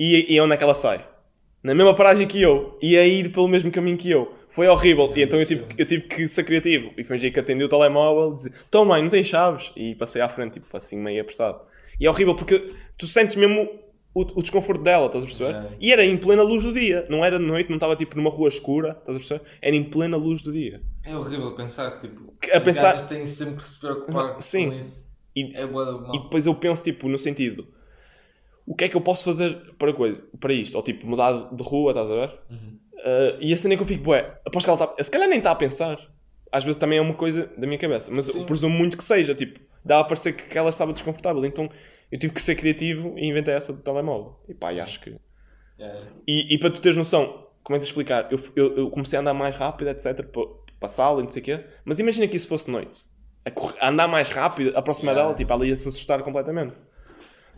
e, e onde é que ela sai? Na mesma paragem que eu e a ir pelo mesmo caminho que eu. Foi horrível. E então eu tive, eu tive que ser criativo e fingi que atendi o telemóvel e dizer: Toma, mãe, não tens chaves? E passei à frente, tipo assim, meio apressado. E é horrível porque tu sentes mesmo o, o desconforto dela, estás a perceber? É. E era em plena luz do dia, não era de noite, não estava tipo numa rua escura, estás a perceber? Era em plena luz do dia. É horrível pensar que, tipo, Que- a pensar- gajas têm sempre que se preocupar Sim. com isso. E, É boa e depois eu penso, tipo, no sentido: o que é que eu posso fazer para, coisa, para isto? Ou tipo, mudar de rua, estás a ver? Uhum. Uh, e a cena é que eu fico, bué, aposto que ela está. Se calhar nem está a pensar. Às vezes também é uma coisa da minha cabeça, mas Sim. eu presumo muito que seja. Tipo, dá a parecer que ela estava desconfortável. Então eu tive que ser criativo e inventei essa do telemóvel. E pá, e acho que. É. E, e para tu teres noção, como é que te explicar? Eu, eu, eu comecei a andar mais rápido, etc. Para, para a sala e não sei o quê. Mas imagina que isso fosse noite. A, correr- a andar mais rápido, aproximar Yeah. dela, tipo, ela ia se assustar completamente.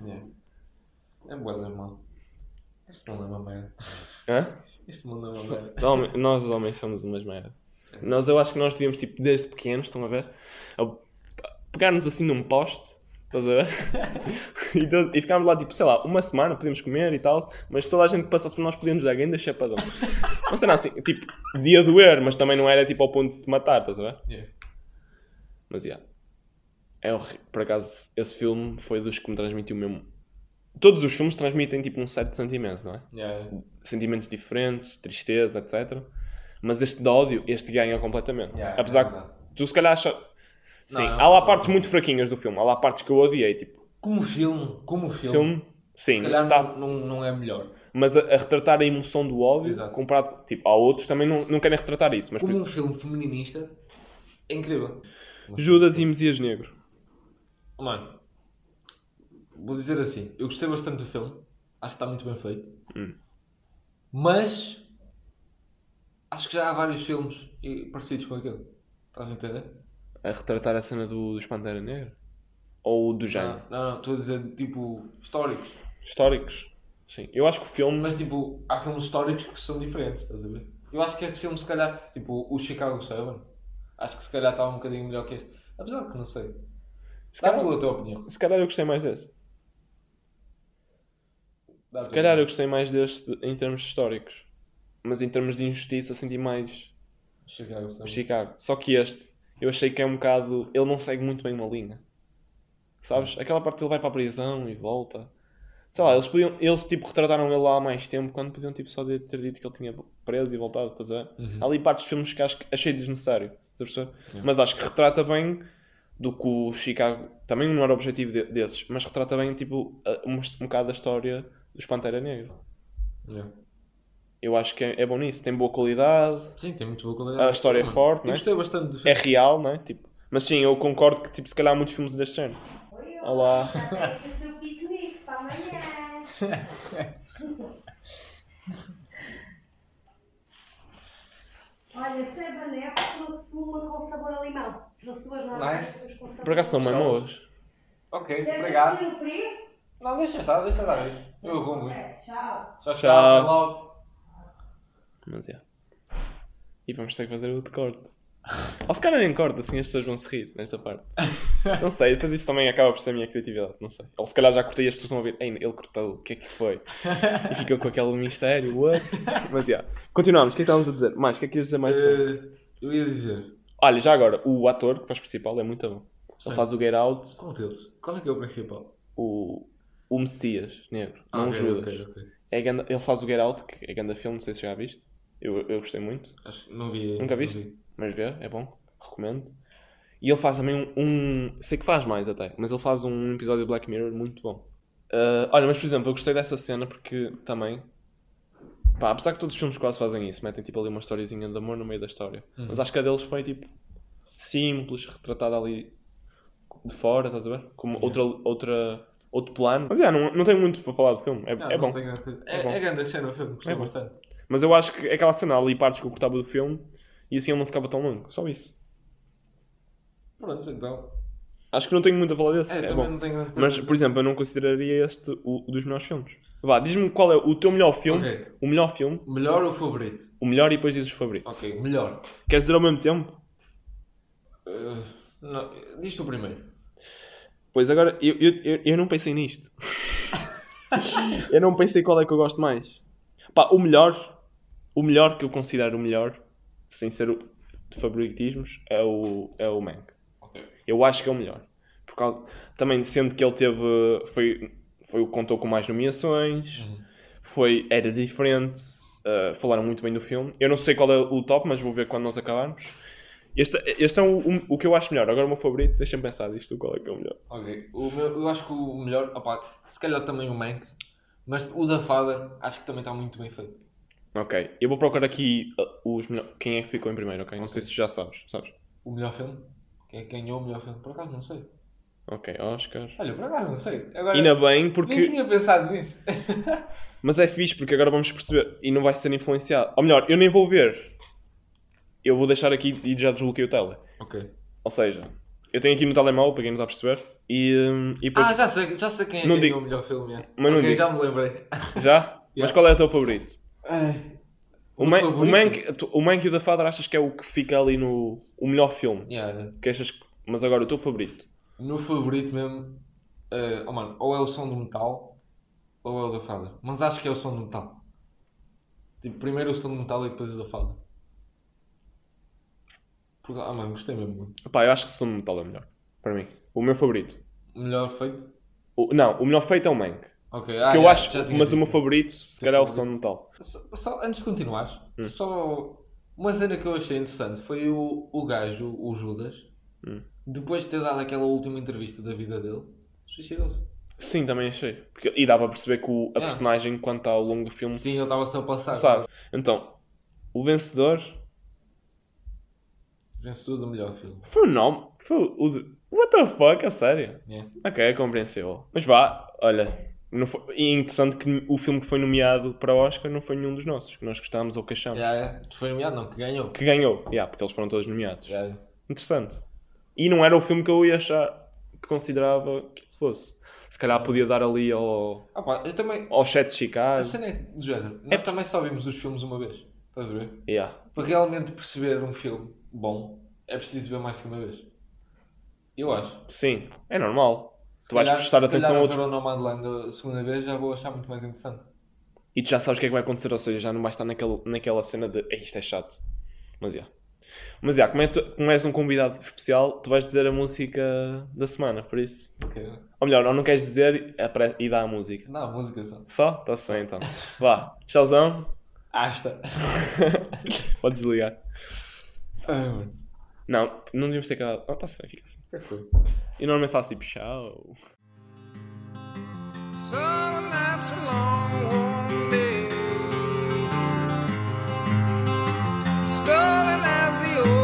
É. É boa normal. Este mundo é uma merda. Hã? Este mundo é uma merda. Homem- nós, os homens, somos umas merda. Nós, eu acho que nós devíamos, tipo, desde pequenos, estão a ver? Pegar-nos assim num poste, estás a ver? e, to- e ficarmos lá, tipo, sei lá, uma semana, podíamos comer e tal, mas toda a gente que passasse por nós podíamos dar grande chapadão. Sei, não, assim, tipo, podia doer, mas também não era, tipo, ao ponto de matar, estás a ver? Yeah. Mas, yeah. É horrível. Por acaso, esse filme foi dos que me transmitiu mesmo todos os filmes transmitem tipo um certo sentimento, não é? Yeah. Sentimentos diferentes, tristeza, etc. Mas este de ódio, este ganha completamente. Yeah, Apesar é que tu se calhar acha... Sim, Não, há lá não. partes muito fraquinhas do filme. Há lá partes que eu odiei, tipo, Como filme, como filme, filme... Sim, se calhar tá. não, não, não é melhor. mas a, a retratar a emoção do ódio, Exato. comparado, tipo, há outros também não, não querem retratar isso. Mas, por Como um filme feminista, é incrível. Judas e Messias Negro. Mano, vou dizer assim, eu gostei bastante do filme, acho que está muito bem feito, Hum. mas acho que já há vários filmes e- parecidos com aquele. Estás a entender? A retratar a cena do, dos Pantera Negra? Ou do género? Não, não, não, estou a dizer tipo históricos. Históricos? Sim. Eu acho que o filme... Mas tipo, há filmes históricos que são diferentes, estás a ver? Eu acho que este filme, se calhar, tipo o Chicago 7, acho que se calhar estava um bocadinho melhor que este. Apesar que não sei. Se Dá calhar, tu a tua opinião. se calhar eu gostei mais desse. Dá Se calhar eu gostei mais deste em termos históricos. Mas em termos de injustiça senti mais Chicago o 7. Chicago. Só que este, eu achei que é um bocado... Ele não segue muito bem uma linha. Sabes? Aquela parte que ele vai para a prisão e volta. Sei lá, eles podiam... Eles tipo retrataram ele lá há mais tempo quando podiam tipo só de- ter dito que ele tinha preso e voltado, estás a ver? Uhum. Há ali partes de filmes que acho que achei desnecessário. Estás a. Mas acho que retrata bem do que o Chicago também não era objetivo de- desses, mas retrata bem tipo um, um bocado da história dos Pantera Negra. Yeah. Eu acho que é, é bom nisso, tem boa qualidade, Sim, tem muito boa qualidade. a história é forte, né? gostei bastante do é filme. real, né? Tipo, mas sim, eu concordo que tipo, se calhar há muitos filmes deste género. Olá. Olha, Servaneco trouxe uma com sabor a limão. Trouxe duas. Nice. duas com sabor Por acaso são boas. Ok, obrigado. Não, deixa estar, deixa estar. Eu arrumo isso. É, tchau. Tchau, Tchau. tchau. Mas é. E vamos ter que fazer outro corte. Ou se calhar nem corte, assim as pessoas vão se rir nesta parte. Não sei, depois isso também acaba por ser a minha criatividade, não sei. Ou se calhar já cortei e as pessoas vão ouvir, Ei, ele cortou, o que é que foi? E fica com aquele mistério, what? Mas já. Continuamos, o que é que estávamos a dizer? Mais, o que é que querias dizer mais? Eh, eu ia dizer. Olha, já agora, o ator que faz principal é muito bom. Ele faz o Get Out, Qual deles? Qual é que é o principal? o, o Messias Negro, Ah, não o ok, Judas. ok, ok. É ganda- ele faz o Get Out, que é grande filme, não sei se já viste. Eu, eu gostei muito. Acho que não vi. Nunca viste? vi. Mas vê, é bom, recomendo. E ele faz também um, um- Sei que faz mais até, mas ele faz um episódio de Black Mirror muito bom. Ah, olha, mas por exemplo, eu gostei dessa cena porque também. Pá, apesar que todos os filmes quase fazem isso, metem tipo ali uma historiazinha de amor no meio da história. Uhum. Mas acho que a deles foi tipo. simples, retratada ali de fora, estás a ver? Como Yeah. outra, outra, outro plano. Mas é, não, não tenho muito para falar do filme, é, Não, é não bom. coisa. É É, bom. é grande a cena o filme, gostei É bom. bastante. Mas eu acho que é aquela cena ali, partes que eu cortava do filme e assim ele não ficava tão longo, só isso. Pronto, então. Acho que não tenho muito a falar desse. É, É, também bom. não tenho. Mas, por exemplo, eu não consideraria este o, o dos melhores filmes. Vá, diz-me qual é o teu melhor filme. Ok. O melhor filme. Melhor ou favorito? O melhor e depois dizes os favoritos. Ok, melhor. Queres dizer ao mesmo tempo? Eh, não, diz tu primeiro. Pois agora, eu, eu, eu, eu não pensei nisto. eu não pensei qual é que eu gosto mais. Pá, o melhor. O melhor que eu considero o melhor, sem ser o de favoritismos, é o, é o Mank. Ok. Eu acho que é o melhor. Por causa, também sendo que ele teve. Foi, foi o que contou com mais nomeações. Uhum. Foi, era diferente. uh, falaram muito bem do filme. Eu não sei qual é o top, mas vou ver quando nós acabarmos. Este, este é o, o, o que eu acho melhor. Agora o meu favorito, deixa-me pensar disto. Qual é que é o melhor? Ok. O meu, eu acho que o melhor, opá, se calhar também o Mank, mas o da Father acho que também está muito bem feito. Ok, eu vou procurar aqui uh, os quem é que ficou em primeiro, ok? Não sei se tu já sabes, sabes? O melhor filme? Quem é que ganhou o melhor filme? Por acaso não sei. Ok, Oscar. Olha, por acaso não sei. Agora, Ainda bem, Nem porque. tinha pensado nisso. Mas é fixe, porque agora vamos perceber. E não vai ser influenciado. Ou melhor, eu nem vou ver. Eu vou deixar aqui e já desbloqueei o tele. ok. Ou seja, eu tenho aqui no telemóvel, para quem não está a perceber. E, hum, e depois. Ah, já sei, já sei quem é que Não ganhou digo. o melhor filme. é. Mas não ok, digo. já me lembrei. Já? Mas qual é o teu favorito? O, meu Man, o, tu- o Mank e o The Father achas que é o que fica ali no. o melhor filme? Yeah, Que achas que- Mas agora, o teu favorito? O meu favorito mesmo, eh, oh mano, ou é o som do metal, ou é o da Father. Mas acho que é o som do metal. Tipo, primeiro o som do metal e depois o da Father. Porque, ah mano, gostei mesmo muito. Pá, eu acho que o som do metal é melhor. Para mim. O meu favorito. Melhor feito? O- não, o melhor feito é o Mank. Ok, ah, que eu já- acho, mas o meu favorito, se calhar é o som metal. Só, só- antes de continuares, Hum. só uma cena que eu achei interessante foi o, o gajo, o Judas, Hum. depois de ter dado aquela última entrevista da vida dele, suicidou-se. Sim, também achei. Porque, e dá para perceber que o, a Yeah. personagem, está ao longo do filme, Sim, ele estava a passar. sabe. Então, o vencedor Vencedor do melhor filme. foi o nome. Foi o de. What the fuck? A sério? Yeah. Ok, é compreensível. Mas vá, olha. Não foi... E é interessante que o filme que foi nomeado para o Oscar não foi nenhum dos nossos, que nós gostámos ou queixamos. Yeah, yeah. Foi nomeado, não, que ganhou. Que ganhou, yeah, porque eles foram todos nomeados. Yeah. Interessante. E não era o filme que eu ia achar que considerava que fosse. Se calhar podia dar ali ao, Ah, pá, eu também. ao Chat de Chicago. A cena é do género. Nós também só vimos os filmes uma vez. Estás a ver? Yeah. Para realmente perceber um filme bom, é preciso ver mais que uma vez. Eu acho. Sim, é normal. Se Tu vais calhar- prestar se atenção a calhar outros. ver o Nomadland a segunda vez já vou achar muito mais interessante. E tu já sabes o que é que vai acontecer, ou seja, já não vais estar naquele, naquela cena de "Ei, isto é chato. Mas já. Mas já, como, é tu- como és um convidado especial, tu vais dizer a música da semana, por isso. Ok. Ou melhor, ou não queres dizer apare- e dá a música. Não, a música só. Só? Está-se bem então. Vá, tchauzão. Asta. Pode desligar. Não, não devíamos ter cada. Não, está-se bem, fica assim. E normalmente faço tipo tchau. Stolen as the old